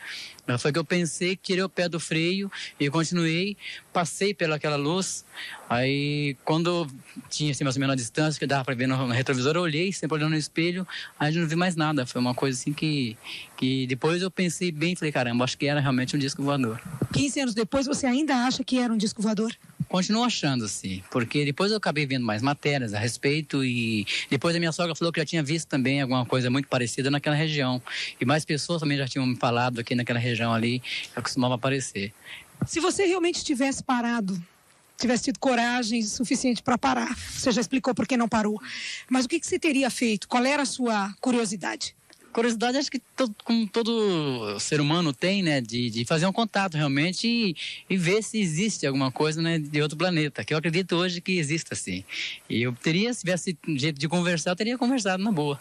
Foi que eu pensei, tirei o pé do freio e continuei, passei pelaquela luz. Aí, quando tinha assim, mais ou menos a distância, que dava para ver no, retrovisor, eu olhei, sempre olhando no espelho, aí eu não vi mais nada. Foi uma coisa assim que, que depois eu pensei bem, falei, caramba, acho que era realmente um disco voador. 15 anos depois, você ainda acha que era um disco voador? Continuo achando, assim, porque depois eu acabei vendo mais matérias a respeito e depois a minha sogra falou que já tinha visto também alguma coisa muito parecida naquela região. E mais pessoas também já tinham me falado aqui naquela região ali, que costumava aparecer. Se você realmente tivesse parado, tivesse tido coragem suficiente para parar, você já explicou por que não parou, mas o que, que você teria feito? Qual era a sua curiosidade? Curiosidade, acho que todo, como todo ser humano tem, né? De, de fazer um contato realmente e, e ver se existe alguma coisa né, de outro planeta. Que eu acredito hoje que exista, assim. E eu teria, se tivesse jeito de conversar, eu teria conversado na boa.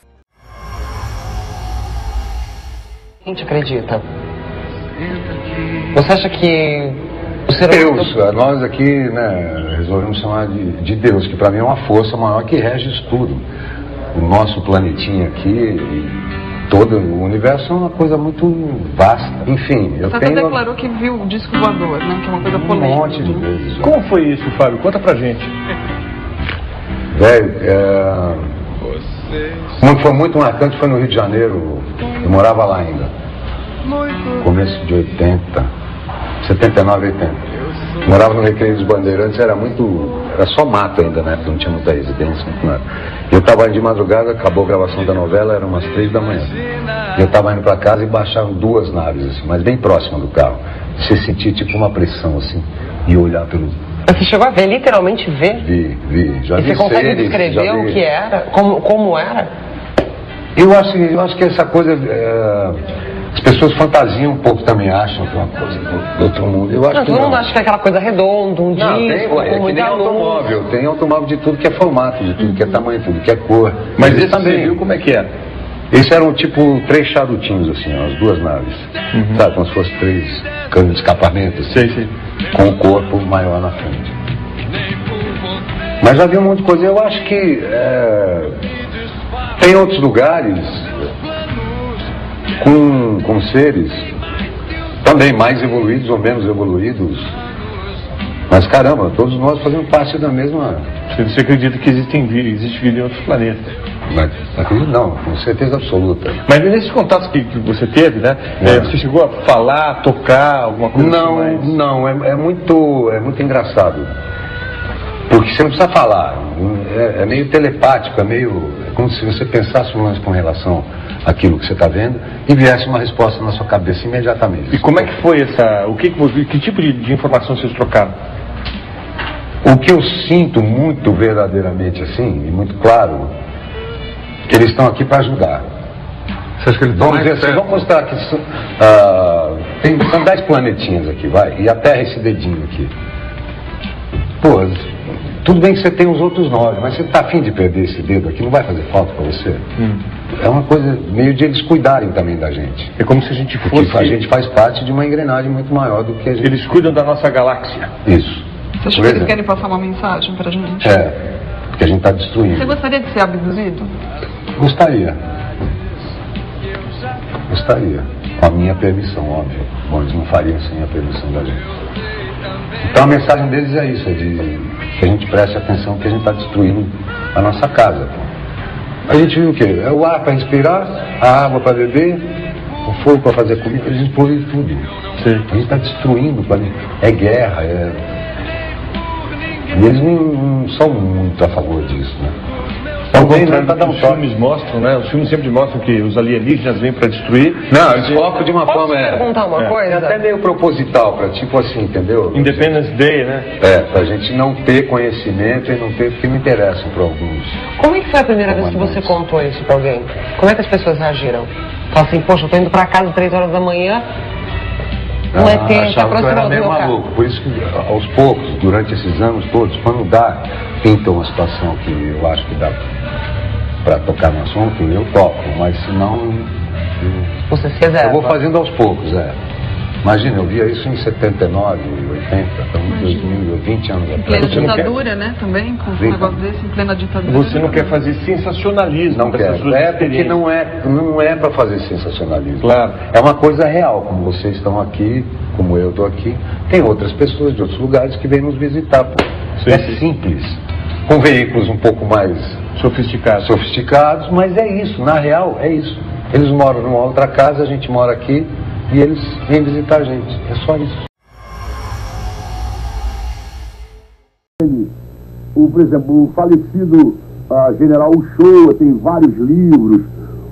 Quem te acredita? Você acha que Deus, nós aqui né, resolvemos chamar de, de Deus, que para mim é uma força maior que rege isso tudo. O nosso planetinha aqui, e todo o universo é uma coisa muito vasta. Enfim, eu Você tenho até declarou que viu o disco voador, né? Que é uma coisa um polêmica. monte de vezes. Como foi isso, Fábio? Conta pra gente. Velho, é... Que foi muito marcante foi no Rio de Janeiro. Eu morava lá ainda. Começo de 80, 79, 80. Morava no Recreio dos Bandeirantes, era muito. Era só mato ainda, né? Não tinha muita residência, muito nada. Eu estava indo de madrugada, acabou a gravação da novela, eram umas três da manhã. Eu estava indo para casa e baixaram duas naves, assim, mas bem próxima do carro. Você sentia tipo uma pressão, assim, e olhar pelo. Você chegou a ver, literalmente ver? Vi, vi. Já e vi você consegue seres, descrever o que era? Como, como era? Eu acho, eu acho que essa coisa. é, as pessoas fantasiam um pouco também, acham que é uma coisa do, do outro mundo. Eu acho não, que todo não. mundo acha que é aquela coisa redonda, um Não, tem, disco, ué, é com que luz. automóvel. Tem automóvel de tudo que é formato, de tudo que é tamanho, tudo que é cor. Mas esse esse você viu como é que é? Esses eram tipo três charutinhos, assim, ó, as duas naves. Sabe, como se fossem três canos de escapamento, assim, com o corpo maior na frente. Mas havia um monte de coisa. Eu acho que é, tem outros lugares com, com seres também mais evoluídos ou menos evoluídos. Mas caramba, todos nós fazemos parte da mesma. Você acredita que existem vida, existe vida em outros planetas? Mas acredito não, com certeza absoluta. Mas nesses contatos que, que você teve, né? é, você chegou a falar, tocar, alguma coisa Não, assim mais? não, é, é muito, é muito engraçado. Porque você não precisa falar, é, é meio telepático, é meio é como se você pensasse um lance com relação àquilo que você está vendo e viesse uma resposta na sua cabeça imediatamente. E como é que foi essa. O que, que, você- que tipo de, de informação vocês trocaram? O que eu sinto muito verdadeiramente assim, e muito claro, que eles estão aqui para ajudar. Você acha que eles Vamos dizer assim, vamos mostrar que são, ah, tem, são dez planetinhas aqui, vai, e a Terra é esse dedinho aqui. Pô, tudo bem que você tem os outros nove, mas você está afim de perder esse dedo aqui, não vai fazer falta para você? É uma coisa meio de eles cuidarem também da gente. É como se a gente Porque fosse. a gente faz parte de uma engrenagem muito maior do que a gente. Eles cuidam da nossa galáxia. Isso. Por é. Por exemplo. Você acha que eles querem passar uma mensagem pra gente? É, porque a gente está destruindo. Você gostaria de ser abduzido? Gostaria. Gostaria. Com a minha permissão, óbvio. Bom, eles não fariam sem a permissão da gente. Então a mensagem deles é isso, é de que a gente preste atenção que a gente está destruindo a nossa casa. A gente viu o quê? É o ar para respirar, a água para beber, o fogo para fazer comida, a gente poluiu tudo. A gente está destruindo, o planeta. é guerra, é. E eles não, não são muito a favor disso, né? Ao Talvez contrário para do que os filmes mostram, né? Os filmes sempre mostram que os alienígenas vêm para destruir. Não, eles colocam de uma Posso forma. É, perguntar uma é, coisa? É até meio proposital, pra, tipo assim, entendeu? Independence Day, né? É, pra gente não ter conhecimento e não ter, porque não interessam para alguns. Como é que foi a primeira vez que você contou isso pra alguém? Como é que as pessoas reagiram? Fala assim, poxa, eu tô indo pra casa três horas da manhã, Ah, ET se que eu era meio maluco. Por isso que, aos poucos, durante esses anos todos, quando dá, pinta uma situação que eu acho que dá para tocar no assunto, eu toco. Mas se não. eu- Você se reserva. Eu vou fazendo aos poucos, é. Imagina, eu via isso em 79, 80, estamos em 2000, 20 anos Em atrás. plena ditadura, né? Também, com um Sim. negócio desse, em plena ditadura. Você não quer fazer sensacionalismo Não suas É porque não é, não é para fazer sensacionalismo. Claro. É uma coisa real, como vocês estão aqui, como eu estou aqui. Tem outras pessoas de outros lugares que vêm nos visitar. Pô. é simples. Com veículos um pouco mais sofisticados. sofisticados, mas é isso, na real é isso. Eles moram numa outra casa, a gente mora aqui e eles vêm visitar a gente. É só isso. o, por exemplo, o falecido ah, general Uchoa tem vários livros,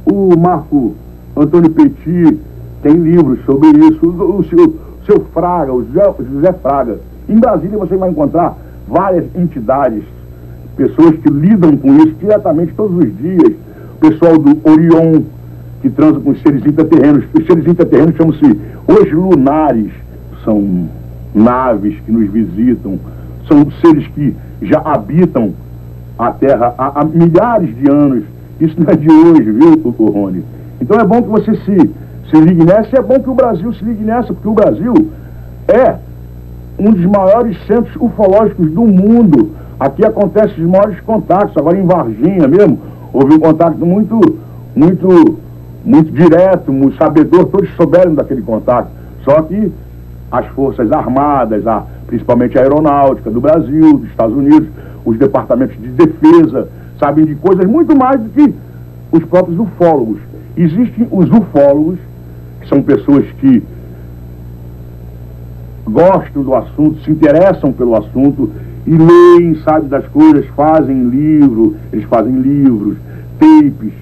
o Marco Antônio Petit tem livros sobre isso, o, o seu, seu Fraga, o José, José Fraga. Em Brasília você vai encontrar várias entidades, pessoas que lidam com isso diretamente todos os dias. O pessoal do Orion, que transa com os seres intraterrenos. Os seres intraterrenos chamam-se os lunares, são naves que nos visitam, são seres que já habitam a Terra há, há milhares de anos. Isso não é de hoje, viu, o Rony? Então é bom que você se, se ligue nessa e é bom que o Brasil se ligue nessa, porque o Brasil é um dos maiores centros ufológicos do mundo. Aqui acontecem os maiores contatos. Agora em Varginha mesmo, houve um contato muito, muito, muito direto, muito sabedor, todos souberam daquele contato. Só que as forças armadas, a, principalmente a aeronáutica do Brasil, dos Estados Unidos, os departamentos de defesa, sabem de coisas muito mais do que os próprios ufólogos. Existem os ufólogos, que são pessoas que gostam do assunto, se interessam pelo assunto e leem, sabem das coisas, fazem livro, eles fazem livros, tapes.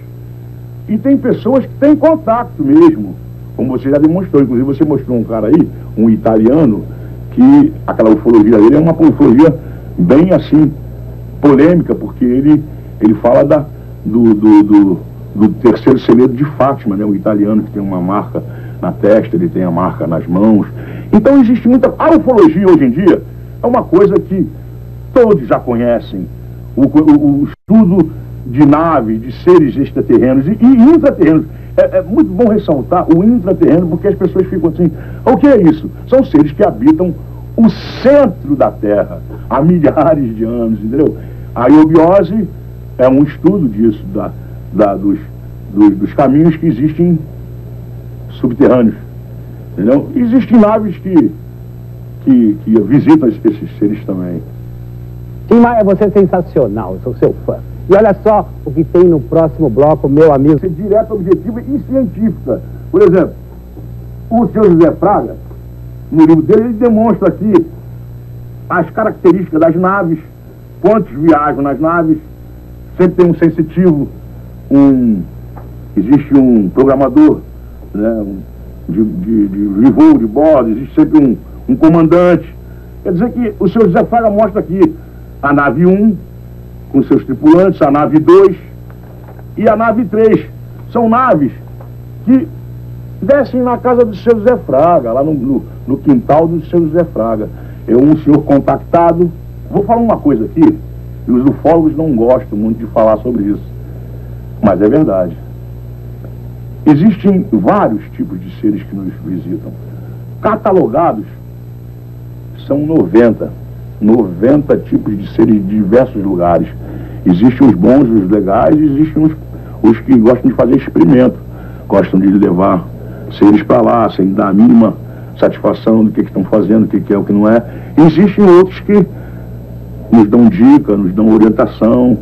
E tem pessoas que têm contato mesmo, como você já demonstrou. Inclusive você mostrou um cara aí, um italiano, que aquela ufologia dele é uma ufologia bem assim, polêmica, porque ele, ele fala da, do, do, do, do terceiro segredo de Fátima, né? O italiano que tem uma marca na testa, ele tem a marca nas mãos. Então existe muita. A ufologia hoje em dia é uma coisa que todos já conhecem. O, o- o estudo de naves, de seres extraterrenos e, e intraterrenos. É, é muito bom ressaltar o intraterreno, porque as pessoas ficam assim, o que é isso? São seres que habitam o centro da Terra há milhares de anos, entendeu? A iobiose é um estudo disso, da, da- dos, dos, dos caminhos que existem subterrâneos. Entendeu? Existem naves que, que, que visitam esses, seres também. Tim Maia, você é sensacional, eu sou seu fã. E olha só o que tem no próximo bloco, meu amigo. Ser direta, objetiva e científica. Por exemplo, o senhor José Fraga, no livro dele, ele demonstra aqui as características das naves, quantos viajam nas naves, sempre tem um sensitivo, um, existe um programador né, de, de, de, de voo, de bordo, existe sempre um, um comandante. Quer dizer que o senhor José Fraga mostra aqui a nave 1, com seus tripulantes, a nave 2 e a nave 3. São naves que descem na casa do seu José Fraga, lá no, no, no quintal do seu José Fraga. É um senhor contactado. Vou falar uma coisa aqui, e os ufólogos não gostam muito de falar sobre isso, mas é verdade. Existem vários tipos de seres que nos visitam. Catalogados são 90. 90 tipos de seres de diversos lugares. Existem os bons, os legais, existem os, os que gostam de fazer experimento, gostam de levar seres para lá, sem dar a mínima satisfação do que, que estão fazendo, o que, que é, o que não é. Existem outros que nos dão dica, nos dão orientação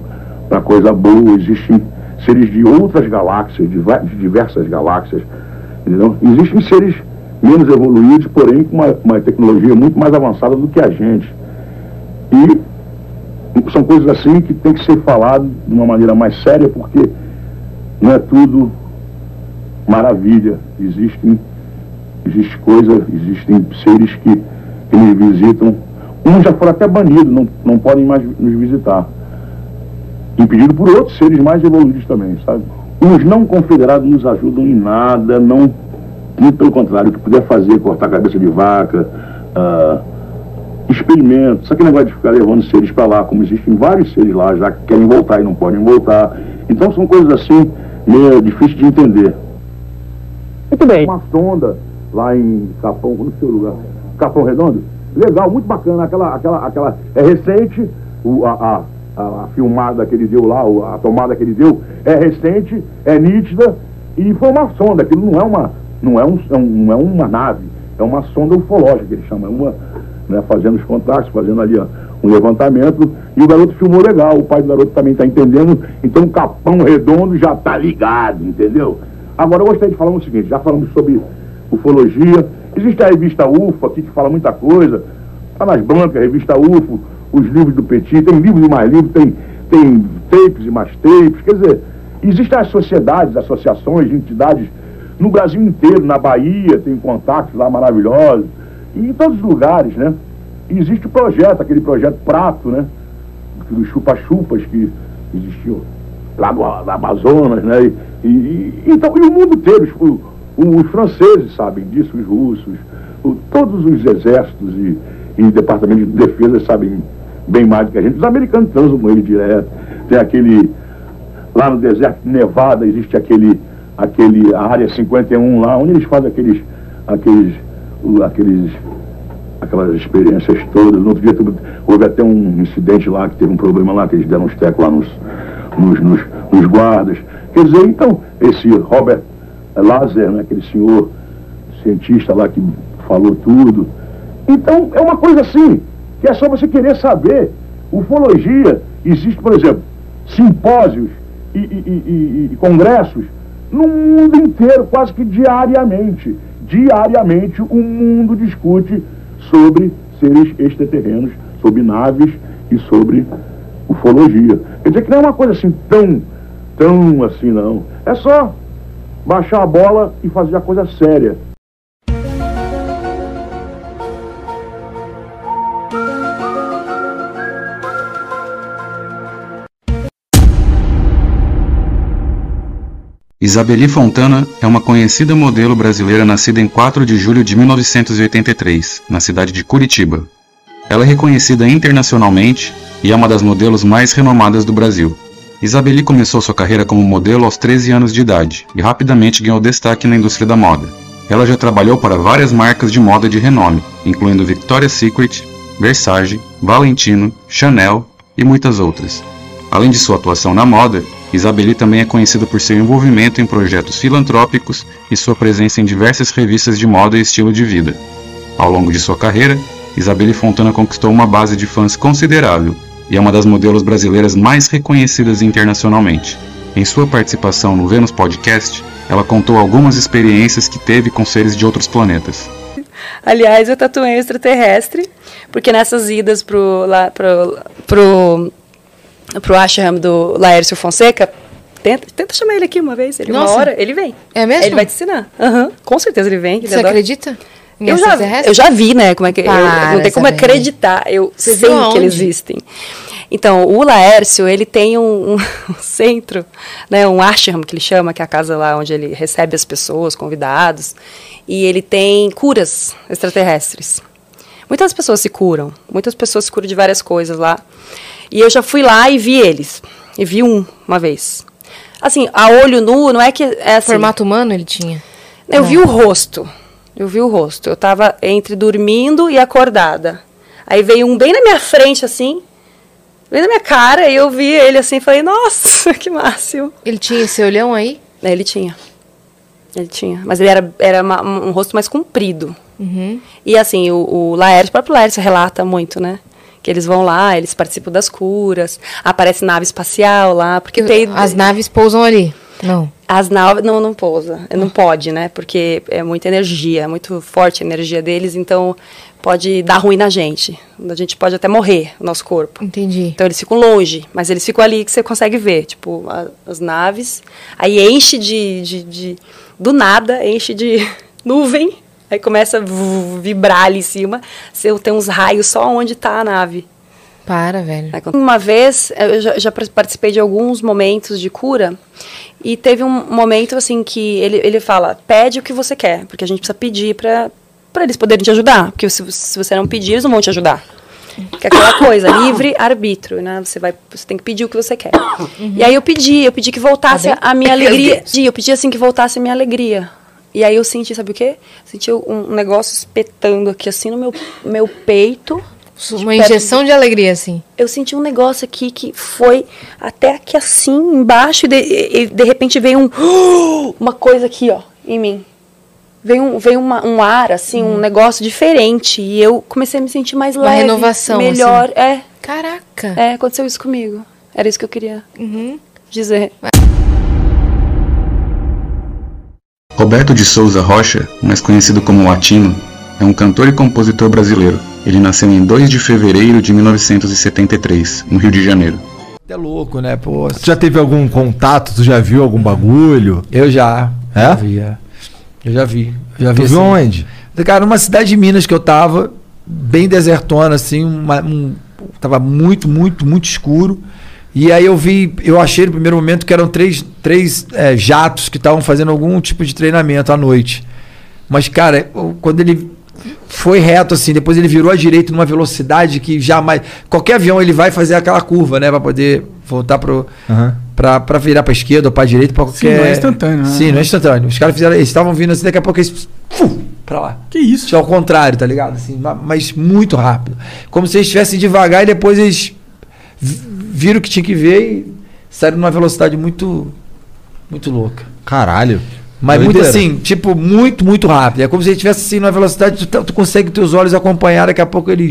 para coisa boa. Existem seres de outras galáxias, de, de diversas galáxias. Entendeu? Existem seres menos evoluídos, porém com uma, uma tecnologia muito mais avançada do que a gente. E são coisas assim que tem que ser falado de uma maneira mais séria, porque não é tudo maravilha. Existem, existe coisa, existem seres que, que nos visitam. Uns já foram até banidos, não, não podem mais nos visitar. Impedido por outros seres mais evoluídos também, sabe? Os não confederados nos ajudam em nada, não. Muito pelo contrário, o que puder fazer, cortar a cabeça de vaca, uh, experimento. Só que negócio de ficar levando seres para lá, como existem vários seres lá já que querem voltar e não podem voltar. Então são coisas assim meio difíceis de entender. Muito bem. Uma sonda lá em Capão, no seu lugar, Capão Redondo, legal, muito bacana. Aquela, aquela, aquela é recente, o, a, a, a filmada que ele deu lá, a tomada que ele deu, é recente, é nítida e foi uma sonda. Aquilo não é uma, não é um, não é uma nave, é uma sonda ufológica que ele chama, é uma né, fazendo os contatos, fazendo ali ó, um levantamento, e o garoto filmou legal, o pai do garoto também está entendendo, então o Capão Redondo já está ligado, entendeu? Agora eu gostaria de falar o seguinte, já falamos sobre ufologia, existe a revista UFO aqui que fala muita coisa, está nas bancas, a revista UFO, os livros do Petit, tem livros e mais livros, tem, tem tapes e mais tapes, quer dizer, existem as sociedades, associações, entidades no Brasil inteiro, na Bahia, tem contatos lá maravilhosos, e em todos os lugares, né? E existe o projeto, aquele projeto Prato, né? Dos chupa-chupas que existiu lá no, na Amazonas, né? E, e, então, e o mundo inteiro, os, os franceses sabem disso, os russos, o, todos os exércitos e, e departamentos de defesa sabem bem mais do que a gente. Os americanos transam com ele direto. Tem aquele, lá no deserto de Nevada, existe aquele, aquele, a área 51 lá, onde eles fazem aqueles, aqueles aqueles, aquelas experiências todas. No outro dia houve até um incidente lá que teve um problema lá, que eles deram uns tecos lá nos, nos, nos, nos, guardas. Quer dizer, então, esse Robert Lazer, né, aquele senhor cientista lá que falou tudo. Então, é uma coisa assim, que é só você querer saber. Ufologia, existe, por exemplo, simpósios e, e, e, e congressos no mundo inteiro, quase que diariamente diariamente o mundo discute sobre seres extraterrenos, sobre naves e sobre ufologia. Quer dizer que não é uma coisa assim tão, tão assim não. É só baixar a bola e fazer a coisa séria. Isabeli Fontana é uma conhecida modelo brasileira nascida em 4 de julho de 1983, na cidade de Curitiba. Ela é reconhecida internacionalmente e é uma das modelos mais renomadas do Brasil. Isabeli começou sua carreira como modelo aos 13 anos de idade e rapidamente ganhou destaque na indústria da moda. Ela já trabalhou para várias marcas de moda de renome, incluindo Victoria's Secret, Versace, Valentino, Chanel e muitas outras. Além de sua atuação na moda, Isabeli também é conhecida por seu envolvimento em projetos filantrópicos e sua presença em diversas revistas de moda e estilo de vida. Ao longo de sua carreira, Isabelle Fontana conquistou uma base de fãs considerável e é uma das modelos brasileiras mais reconhecidas internacionalmente. Em sua participação no Vênus Podcast, ela contou algumas experiências que teve com seres de outros planetas. Aliás, eu tatuei extraterrestre, porque nessas idas pro, lá, pro, pro, pro ashram do Laércio Fonseca, tenta, tenta chamar ele aqui uma vez, ele Nossa. uma hora, ele vem. É mesmo? Ele vai te ensinar. Aham, com certeza ele vem. ele Você adora. acredita? Eu já, eu já vi, né? Como é que, eu- Para, não tem como acreditar. Eu Você sei que eles existem. Então, o Laércio, ele tem um, um (laughs) centro, né, um ashram, que ele chama, que é a casa lá onde ele recebe as pessoas, convidados, e ele tem curas extraterrestres. Muitas pessoas se curam, muitas pessoas se curam de várias coisas lá. E eu já fui lá e vi eles, e vi um uma vez. Assim, a olho nu, não é que é assim, Formato humano ele tinha? eu vi o rosto. Eu vi o rosto. Eu tava entre dormindo e acordada. Aí veio um bem na minha frente, assim, bem na minha cara, e eu vi ele assim e falei, nossa, (laughs) que máximo. Ele tinha esse olhão aí? Ele tinha. Ele tinha. Mas ele era, era uma- um rosto mais comprido. Uhum. E assim, o, o Laércio, o próprio Laércio relata muito, né? Que eles vão lá, eles participam das curas, aparece nave espacial lá, porque tem... As naves pousam ali? Não. As naves não, não pousa, não pode, né? Porque é muita energia, é muito forte a energia deles, então pode dar ruim na gente. A gente pode até morrer, o nosso corpo. Entendi. Então eles ficam longe, mas eles ficam ali que você consegue ver, tipo, a- as naves. Aí enche de, de, de- Do nada, enche de (laughs) nuvem. Aí começa a vibrar ali em cima. Você tem uns raios só onde tá a nave. Para, velho. Uma vez, eu já, já participei de alguns momentos de cura, e teve um momento, assim, que ele, ele fala, pede o que você quer, porque a gente precisa pedir para eles poderem te ajudar, porque se, se você não pedir, eles não vão te ajudar. Que é aquela coisa, (coughs) livre arbítrio, né? Você, vai, você tem que pedir o que você quer. E aí eu pedi, eu pedi que voltasse Tá a minha (coughs) alegria. Eu pedi assim que voltasse a minha alegria. E aí eu senti, sabe o quê? Senti um, negócio espetando aqui assim no meu, meu peito. Uma injeção de alegria, assim. Eu senti um negócio aqui que foi até aqui assim, embaixo, e de, e de repente veio um. (gasps) Uma coisa aqui, ó, em mim. Veio um, veio uma- um ar, assim, um negócio diferente. E eu comecei a me sentir mais Uma leve. renovação, Melhor. assim. É. Caraca. É, aconteceu isso comigo. Era isso que eu queria dizer. Roberto de Souza Rocha, mais conhecido como Latino, é um cantor e compositor brasileiro. Ele nasceu em 2 de fevereiro de 1973, no Rio de Janeiro. É louco, né? Pô, Tu já teve algum contato? Tu já viu algum bagulho? eu já. É? Já vi, é. Eu já vi. Eu já Tu vi viu assim. onde? Cara, numa cidade de Minas que eu tava, bem desertona, assim, uma- um, tava muito, muito, muito escuro. E aí eu vi, eu achei no primeiro momento que eram três, três é, jatos que estavam fazendo algum tipo de treinamento à noite. Mas, cara, quando ele foi reto assim, depois ele virou à direita numa velocidade que jamais. Qualquer avião ele vai fazer aquela curva, né? Pra poder voltar pro. Aham. Pra, pra virar pra esquerda ou pra direita, pra qualquer. não é instantâneo, né? Sim, não é instantâneo. Os caras fizeram. Eles estavam vindo assim, daqui a pouco eles. Fu, pra lá. Que isso? Ao contrário, tá ligado? Assim, ma- mas muito rápido. Como se eles estivessem devagar e depois eles viram o que tinha que ver e saíram numa velocidade muito. Muito louca. Caralho. Mas muito Doideira. assim, tipo, muito, muito rápido. É como se ele estivesse assim numa velocidade, tu, tá- tu consegue teus olhos acompanhar, daqui a pouco ele.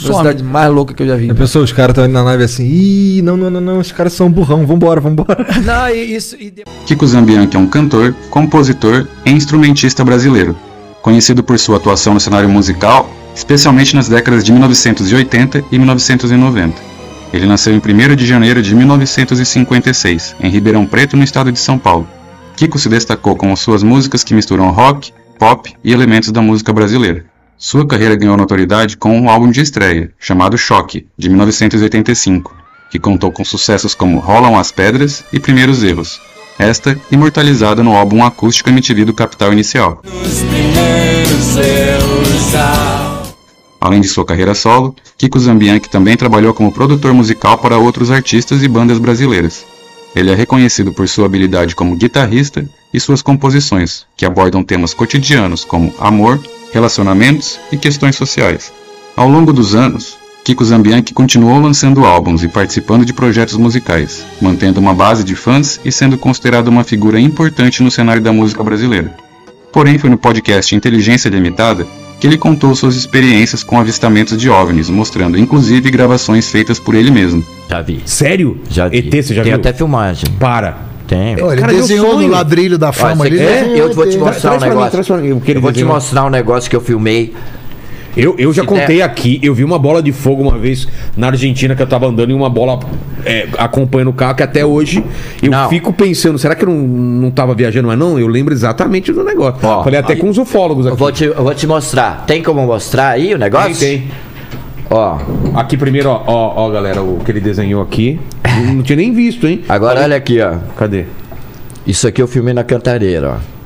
Velocidade mais louca que eu já vi. A pessoa, os caras estão indo na nave assim, ih, não, não, não, não, os caras são burrão, vambora, vambora. (laughs) Não, isso. E de- Kiko Zambianchi é um cantor, compositor e instrumentista brasileiro, conhecido por sua atuação no cenário musical, especialmente nas décadas de 1980 e 1990. Ele nasceu em 1º de janeiro de 1956, em Ribeirão Preto, no estado de São Paulo. Kiko se destacou com suas músicas que misturam rock, pop e elementos da música brasileira. Sua carreira ganhou notoriedade com um álbum de estreia, chamado Choque, de 1985, que contou com sucessos como Rolam as Pedras e Primeiros Erros, esta imortalizada no álbum acústico MTV do Capital Inicial. Além de sua carreira solo, Kiko Zambianchi também trabalhou como produtor musical para outros artistas e bandas brasileiras. Ele é reconhecido por sua habilidade como guitarrista e suas composições, que abordam temas cotidianos como amor, relacionamentos e questões sociais. Ao longo dos anos, Kiko Zambianchi continuou lançando álbuns e participando de projetos musicais, mantendo uma base de fãs e sendo considerado uma figura importante no cenário da música brasileira. Porém, foi no podcast Inteligência Limitada que ele contou suas experiências com avistamentos de OVNIs, mostrando inclusive gravações feitas por ele mesmo. Já vi. Sério? Já vi. ET, você já Tem viu? até filmagem. Para. Tem. Ó, ele desenhou no ladrilho da fama ali. aqui- desenhou eu vou te mostrar um negócio. eu vou te mostrar um negócio que eu filmei. Eu, eu já Se contei der- aqui, eu vi uma bola de fogo uma vez na Argentina que eu tava andando e uma bola é, acompanhando o carro, que até hoje eu fico pensando, será que eu não, não tava viajando? Mas não, eu lembro exatamente do negócio. Falei até com os ufólogos aqui. Eu vou te, eu vou te mostrar. Tem como mostrar aí o negócio? Tem, tem. Ó. Aqui primeiro, ó, ó, ó, galera, o que ele desenhou aqui. Não, não tinha nem visto, hein? Agora olha aqui, ó. Cadê? Isso aqui eu filmei na cantareira, ó.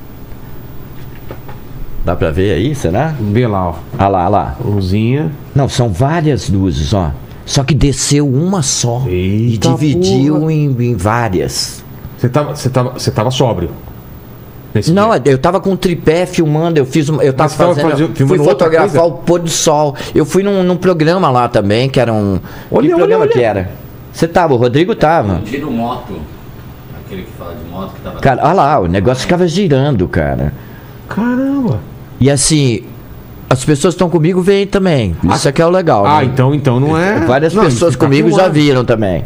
Dá pra ver aí, será? Vê lá, ó. Ah lá, ah lá. Luzinha. Não, são várias luzes, ó. Só que desceu uma só. e Eita dividiu em, em várias. Você tava, você tava, você tava sóbrio? Não, eu tava com um tripé filmando, eu fiz uma, eu tava fazendo, fazendo- fui filmando outra fotografar o pôr do sol. Eu fui num, num programa lá também, que era um Olha, que olha, programa olha. que era? Você tava, o Rodrigo tava. Giro moto. Aquele que fala de moto que tava. Cara, olha lá, o negócio ficava girando, cara. Caramba. E assim, as pessoas que estão comigo veem também. Isso aqui é o legal. Ah, né? então, então não é. Várias Não, pessoas tá comigo já viram também.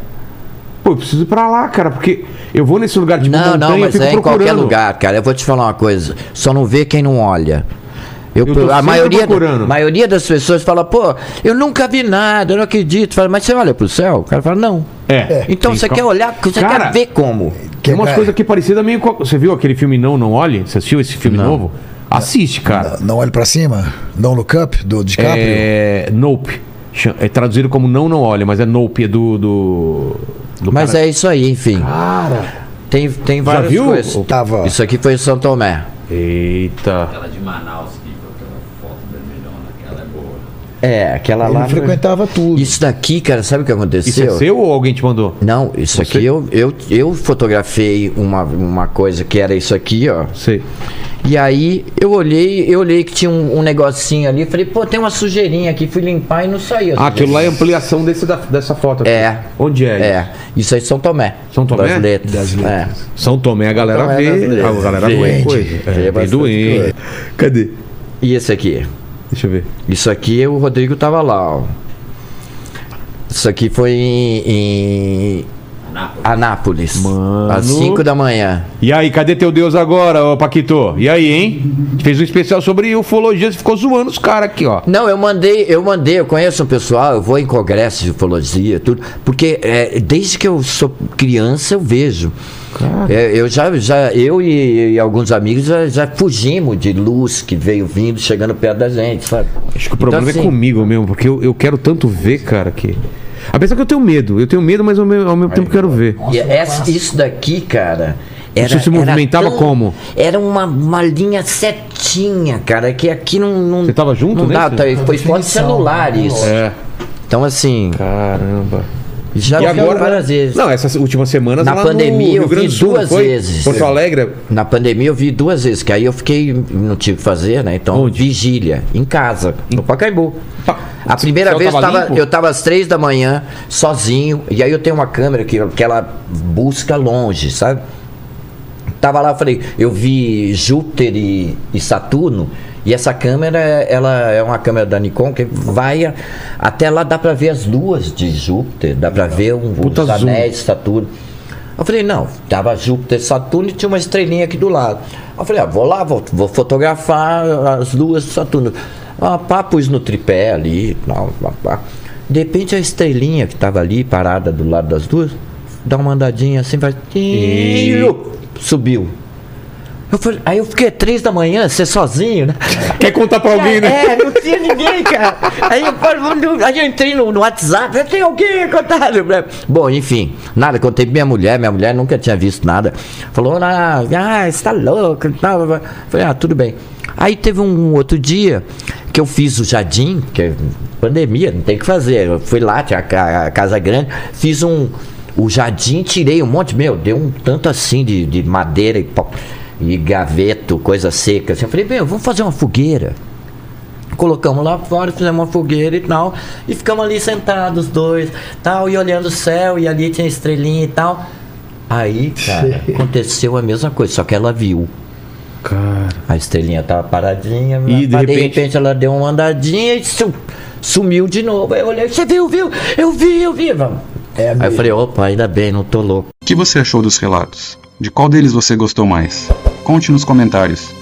Pô, eu preciso ir pra lá, cara, porque eu vou nesse lugar tipo Não, montanha, não, eu mas fico é em qualquer procurando. lugar, cara. Eu vou te falar uma coisa. Só não vê quem não olha. Eu, Eu a maioria, procurando. maioria das pessoas fala, pô, eu nunca vi nada, eu não acredito. Fala, mas você olha pro céu? O cara fala, não. É. Então você que- quer olhar, você Cara, quer ver como. Tem umas coisas aqui parecidas meio com. Você viu aquele filme Não, Não Olhe? Você assistiu esse filme novo? Assiste, cara. Não olhe pra cima? Don't Look Up, do DiCaprio? É. Nope. É traduzido como Não, Não Olhe, mas é Nope, é do. do, do Mas cara- é isso aí, enfim. Cara. Tem, tem Já várias viu? coisas. Tava. Isso aqui foi em São Tomé. Eita. Aquela de Manaus, que aquela foto vermelhona, aquela é boa. É, aquela Ele lá. frequentava tudo. Isso daqui, cara, sabe o que aconteceu? Isso é seu ou alguém te mandou? Não, isso aqui eu, eu, eu fotografei uma, uma coisa que era isso aqui, ó. Sei. E aí eu olhei, eu olhei que tinha um, um negocinho ali, falei, pô, tem uma sujeirinha aqui, fui limpar e não saiu. Ah, aquilo lá é ampliação desse da- dessa foto aqui. É. Onde é? É. Isso aí é São Tomé. São Tomé? Das letras. Das É. São Tomé a galera Tomé vê. letras. A galera vê coisa. É, bastante doente. coisa. Cadê? E esse aqui? Deixa eu ver. Isso aqui o Rodrigo tava lá, ó. Isso aqui foi em, em Anápolis. Às 5 da manhã. E aí, cadê teu Deus agora, ô Paquito? E aí, hein? A gente fez um especial sobre ufologia, você ficou zoando os caras aqui, ó. Não, eu mandei, eu mandei, eu conheço um pessoal, eu vou em congressos de ufologia, tudo, porque é, desde que eu sou criança eu vejo. É, eu já, já eu e, e alguns amigos já, já fugimos de luz que veio vindo, chegando perto da gente, sabe? Acho que o problema Então, é assim, comigo mesmo, porque eu, eu quero tanto ver, cara, que. Apesar que eu tenho medo, eu tenho medo, mas ao mesmo, ao mesmo tempo quero ver. E essa- isso daqui, cara. Era, Isso se movimentava era como? Era uma, uma linha setinha, cara, que aqui não. não Você tava junto, não né? dá, tá, foi foto celular isso. É. Então, assim. Caramba. Já e agora, várias vezes. Não, essas últimas semanas Na lá no pandemia Rio eu vi Sul, duas foi? vezes. Porto Alegre. Na pandemia eu vi duas vezes, que aí eu fiquei, não tive o que fazer, né? Então, vigília, em casa, no Pacaembu. A primeira céu vez tava eu tava às três da manhã, sozinho, e aí eu tenho uma câmera que, que ela busca longe, sabe? Tava lá, eu falei, eu vi Júpiter e, e Saturno, e essa câmera, ela é uma câmera da Nikon que vai até lá, dá pra ver as luas de Júpiter, dá pra ver um, Puta os anéis de Saturno. Eu falei, não, tava Júpiter e Saturno e tinha uma estrelinha aqui do lado. Eu falei, ah, vou lá, vou, vou fotografar as luas de Saturno. Ah, pá, pus no tripé ali, não, pá, pá. De repente a estrelinha que tava ali, parada do lado das duas, dá uma andadinha assim, vai. Subiu. Eu falei, aí eu fiquei três da manhã, você sozinho, né? Quer contar pra alguém, né? É, não tinha ninguém, cara. Aí eu, falei, aí eu entrei no, no WhatsApp, falei, tem alguém contado? Bom, enfim, nada, contei pra minha mulher, minha mulher nunca tinha visto nada. Falou, ah, ah você tá louco e tal. Falei, ah, tudo bem. Aí teve um outro dia que eu fiz o jardim, que é pandemia, não tem o que fazer. Eu fui lá, tinha a casa grande, fiz um. O jardim, tirei um monte, meu, deu um tanto assim de, de madeira e, pau- e gaveto, coisa seca. Assim. Eu falei, meu, vamos fazer uma fogueira. colocamos lá fora, fizemos uma fogueira e tal. E ficamos ali sentados, dois, tal, e olhando o céu, e ali tinha estrelinha e tal. Aí, cara, aconteceu a mesma coisa, só que ela viu. Cara. A estrelinha tava paradinha, E, de mas de repente- repente ela deu uma andadinha e su- sumiu de novo. Aí eu olhei, você viu, viu? Eu vi, eu vi. Vamos. Aí eu falei, opa, ainda bem, não tô louco. O que você achou dos relatos? De qual deles você gostou mais? Conte nos comentários.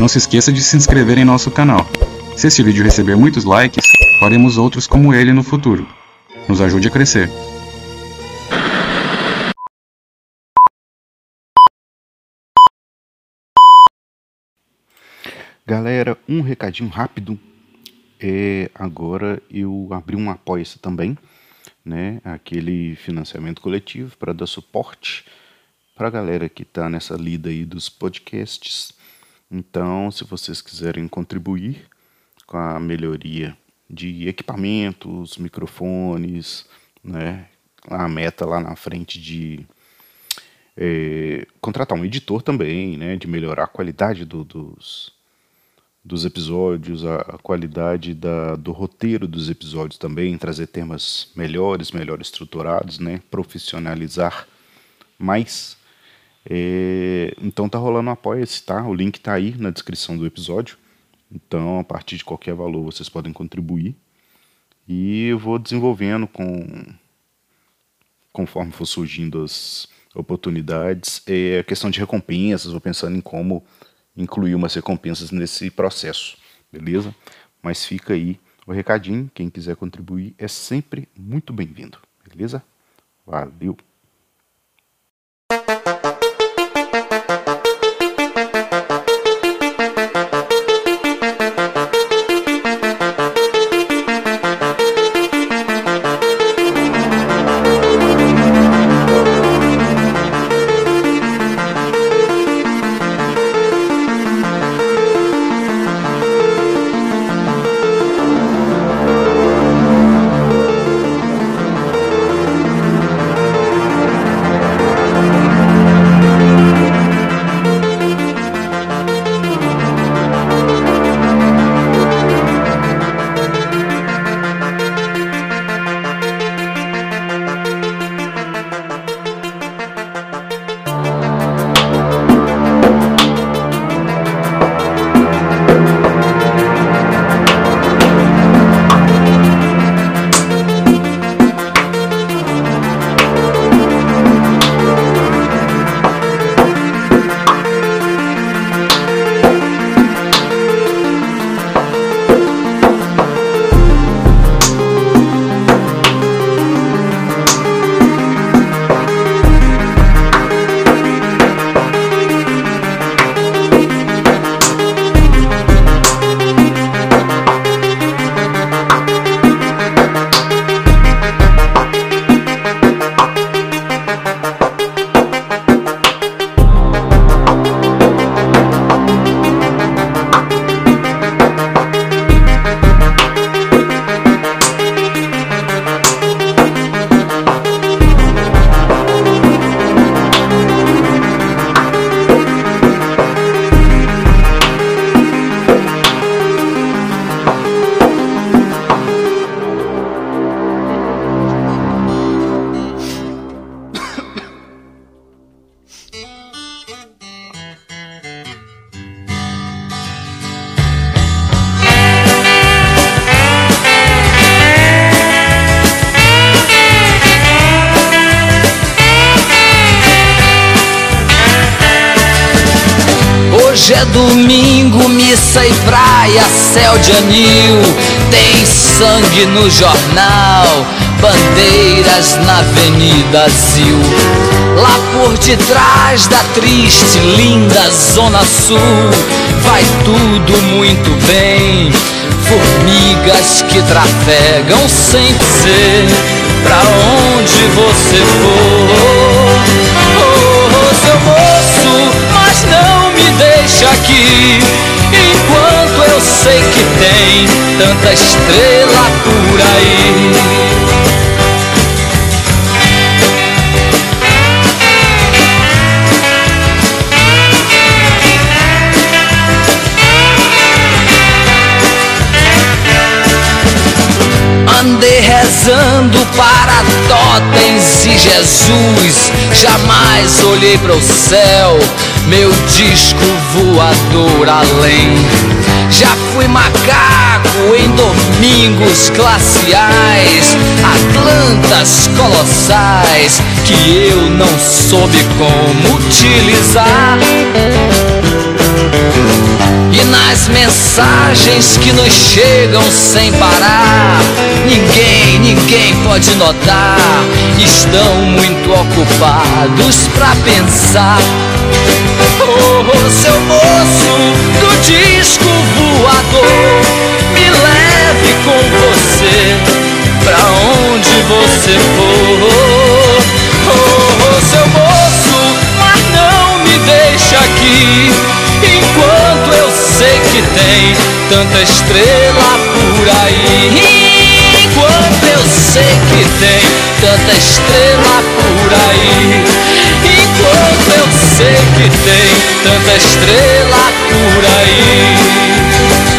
Não se esqueça de se inscrever em nosso canal. Se esse vídeo receber muitos likes, faremos outros como ele no futuro. Nos ajude a crescer. Galera, um recadinho rápido. É, agora eu abri um apoia-se também, né? Aquele financiamento coletivo para dar suporte para a galera que está nessa lida aí dos podcasts. Então, se vocês quiserem contribuir com a melhoria de equipamentos, microfones, né? A meta lá na frente de é, contratar um editor também, né? De melhorar a qualidade do- dos, dos episódios, a, a qualidade da, do roteiro dos episódios também, trazer temas melhores, melhor estruturados, né? Profissionalizar mais. É, então tá rolando um apoia-se, tá? O link tá aí na descrição do episódio. Então, a partir de qualquer valor, vocês podem contribuir. E eu vou desenvolvendo com conforme for surgindo as oportunidades, é a questão de recompensas, vou pensando em como incluir umas recompensas nesse processo, beleza? Mas fica aí o recadinho, quem quiser contribuir é sempre muito bem-vindo, beleza? Valeu! De anil. Tem sangue no jornal, bandeiras na Avenida Zil. Lá por detrás da triste, linda Zona Sul, vai tudo muito bem. Formigas que trafegam sem dizer pra onde você for. Oh, seu moço, mas não me deixa aqui. Sei que tem tanta estrela por aí. Rezando para totens e Jesus. Jamais olhei para o céu, meu disco voador além. Já fui macaco em domingos glaciais, Atlantas colossais que eu não soube como utilizar. E nas mensagens que nos chegam sem parar, ninguém, ninguém pode notar. Estão muito ocupados pra pensar. Oh, oh, seu moço do disco voador, me leve com você pra onde você for. Oh, oh, seu moço, mas não me deixa aqui tem tanta estrela por aí. Enquanto eu sei que tem tanta estrela por aí. Enquanto eu sei que tem tanta estrela por aí.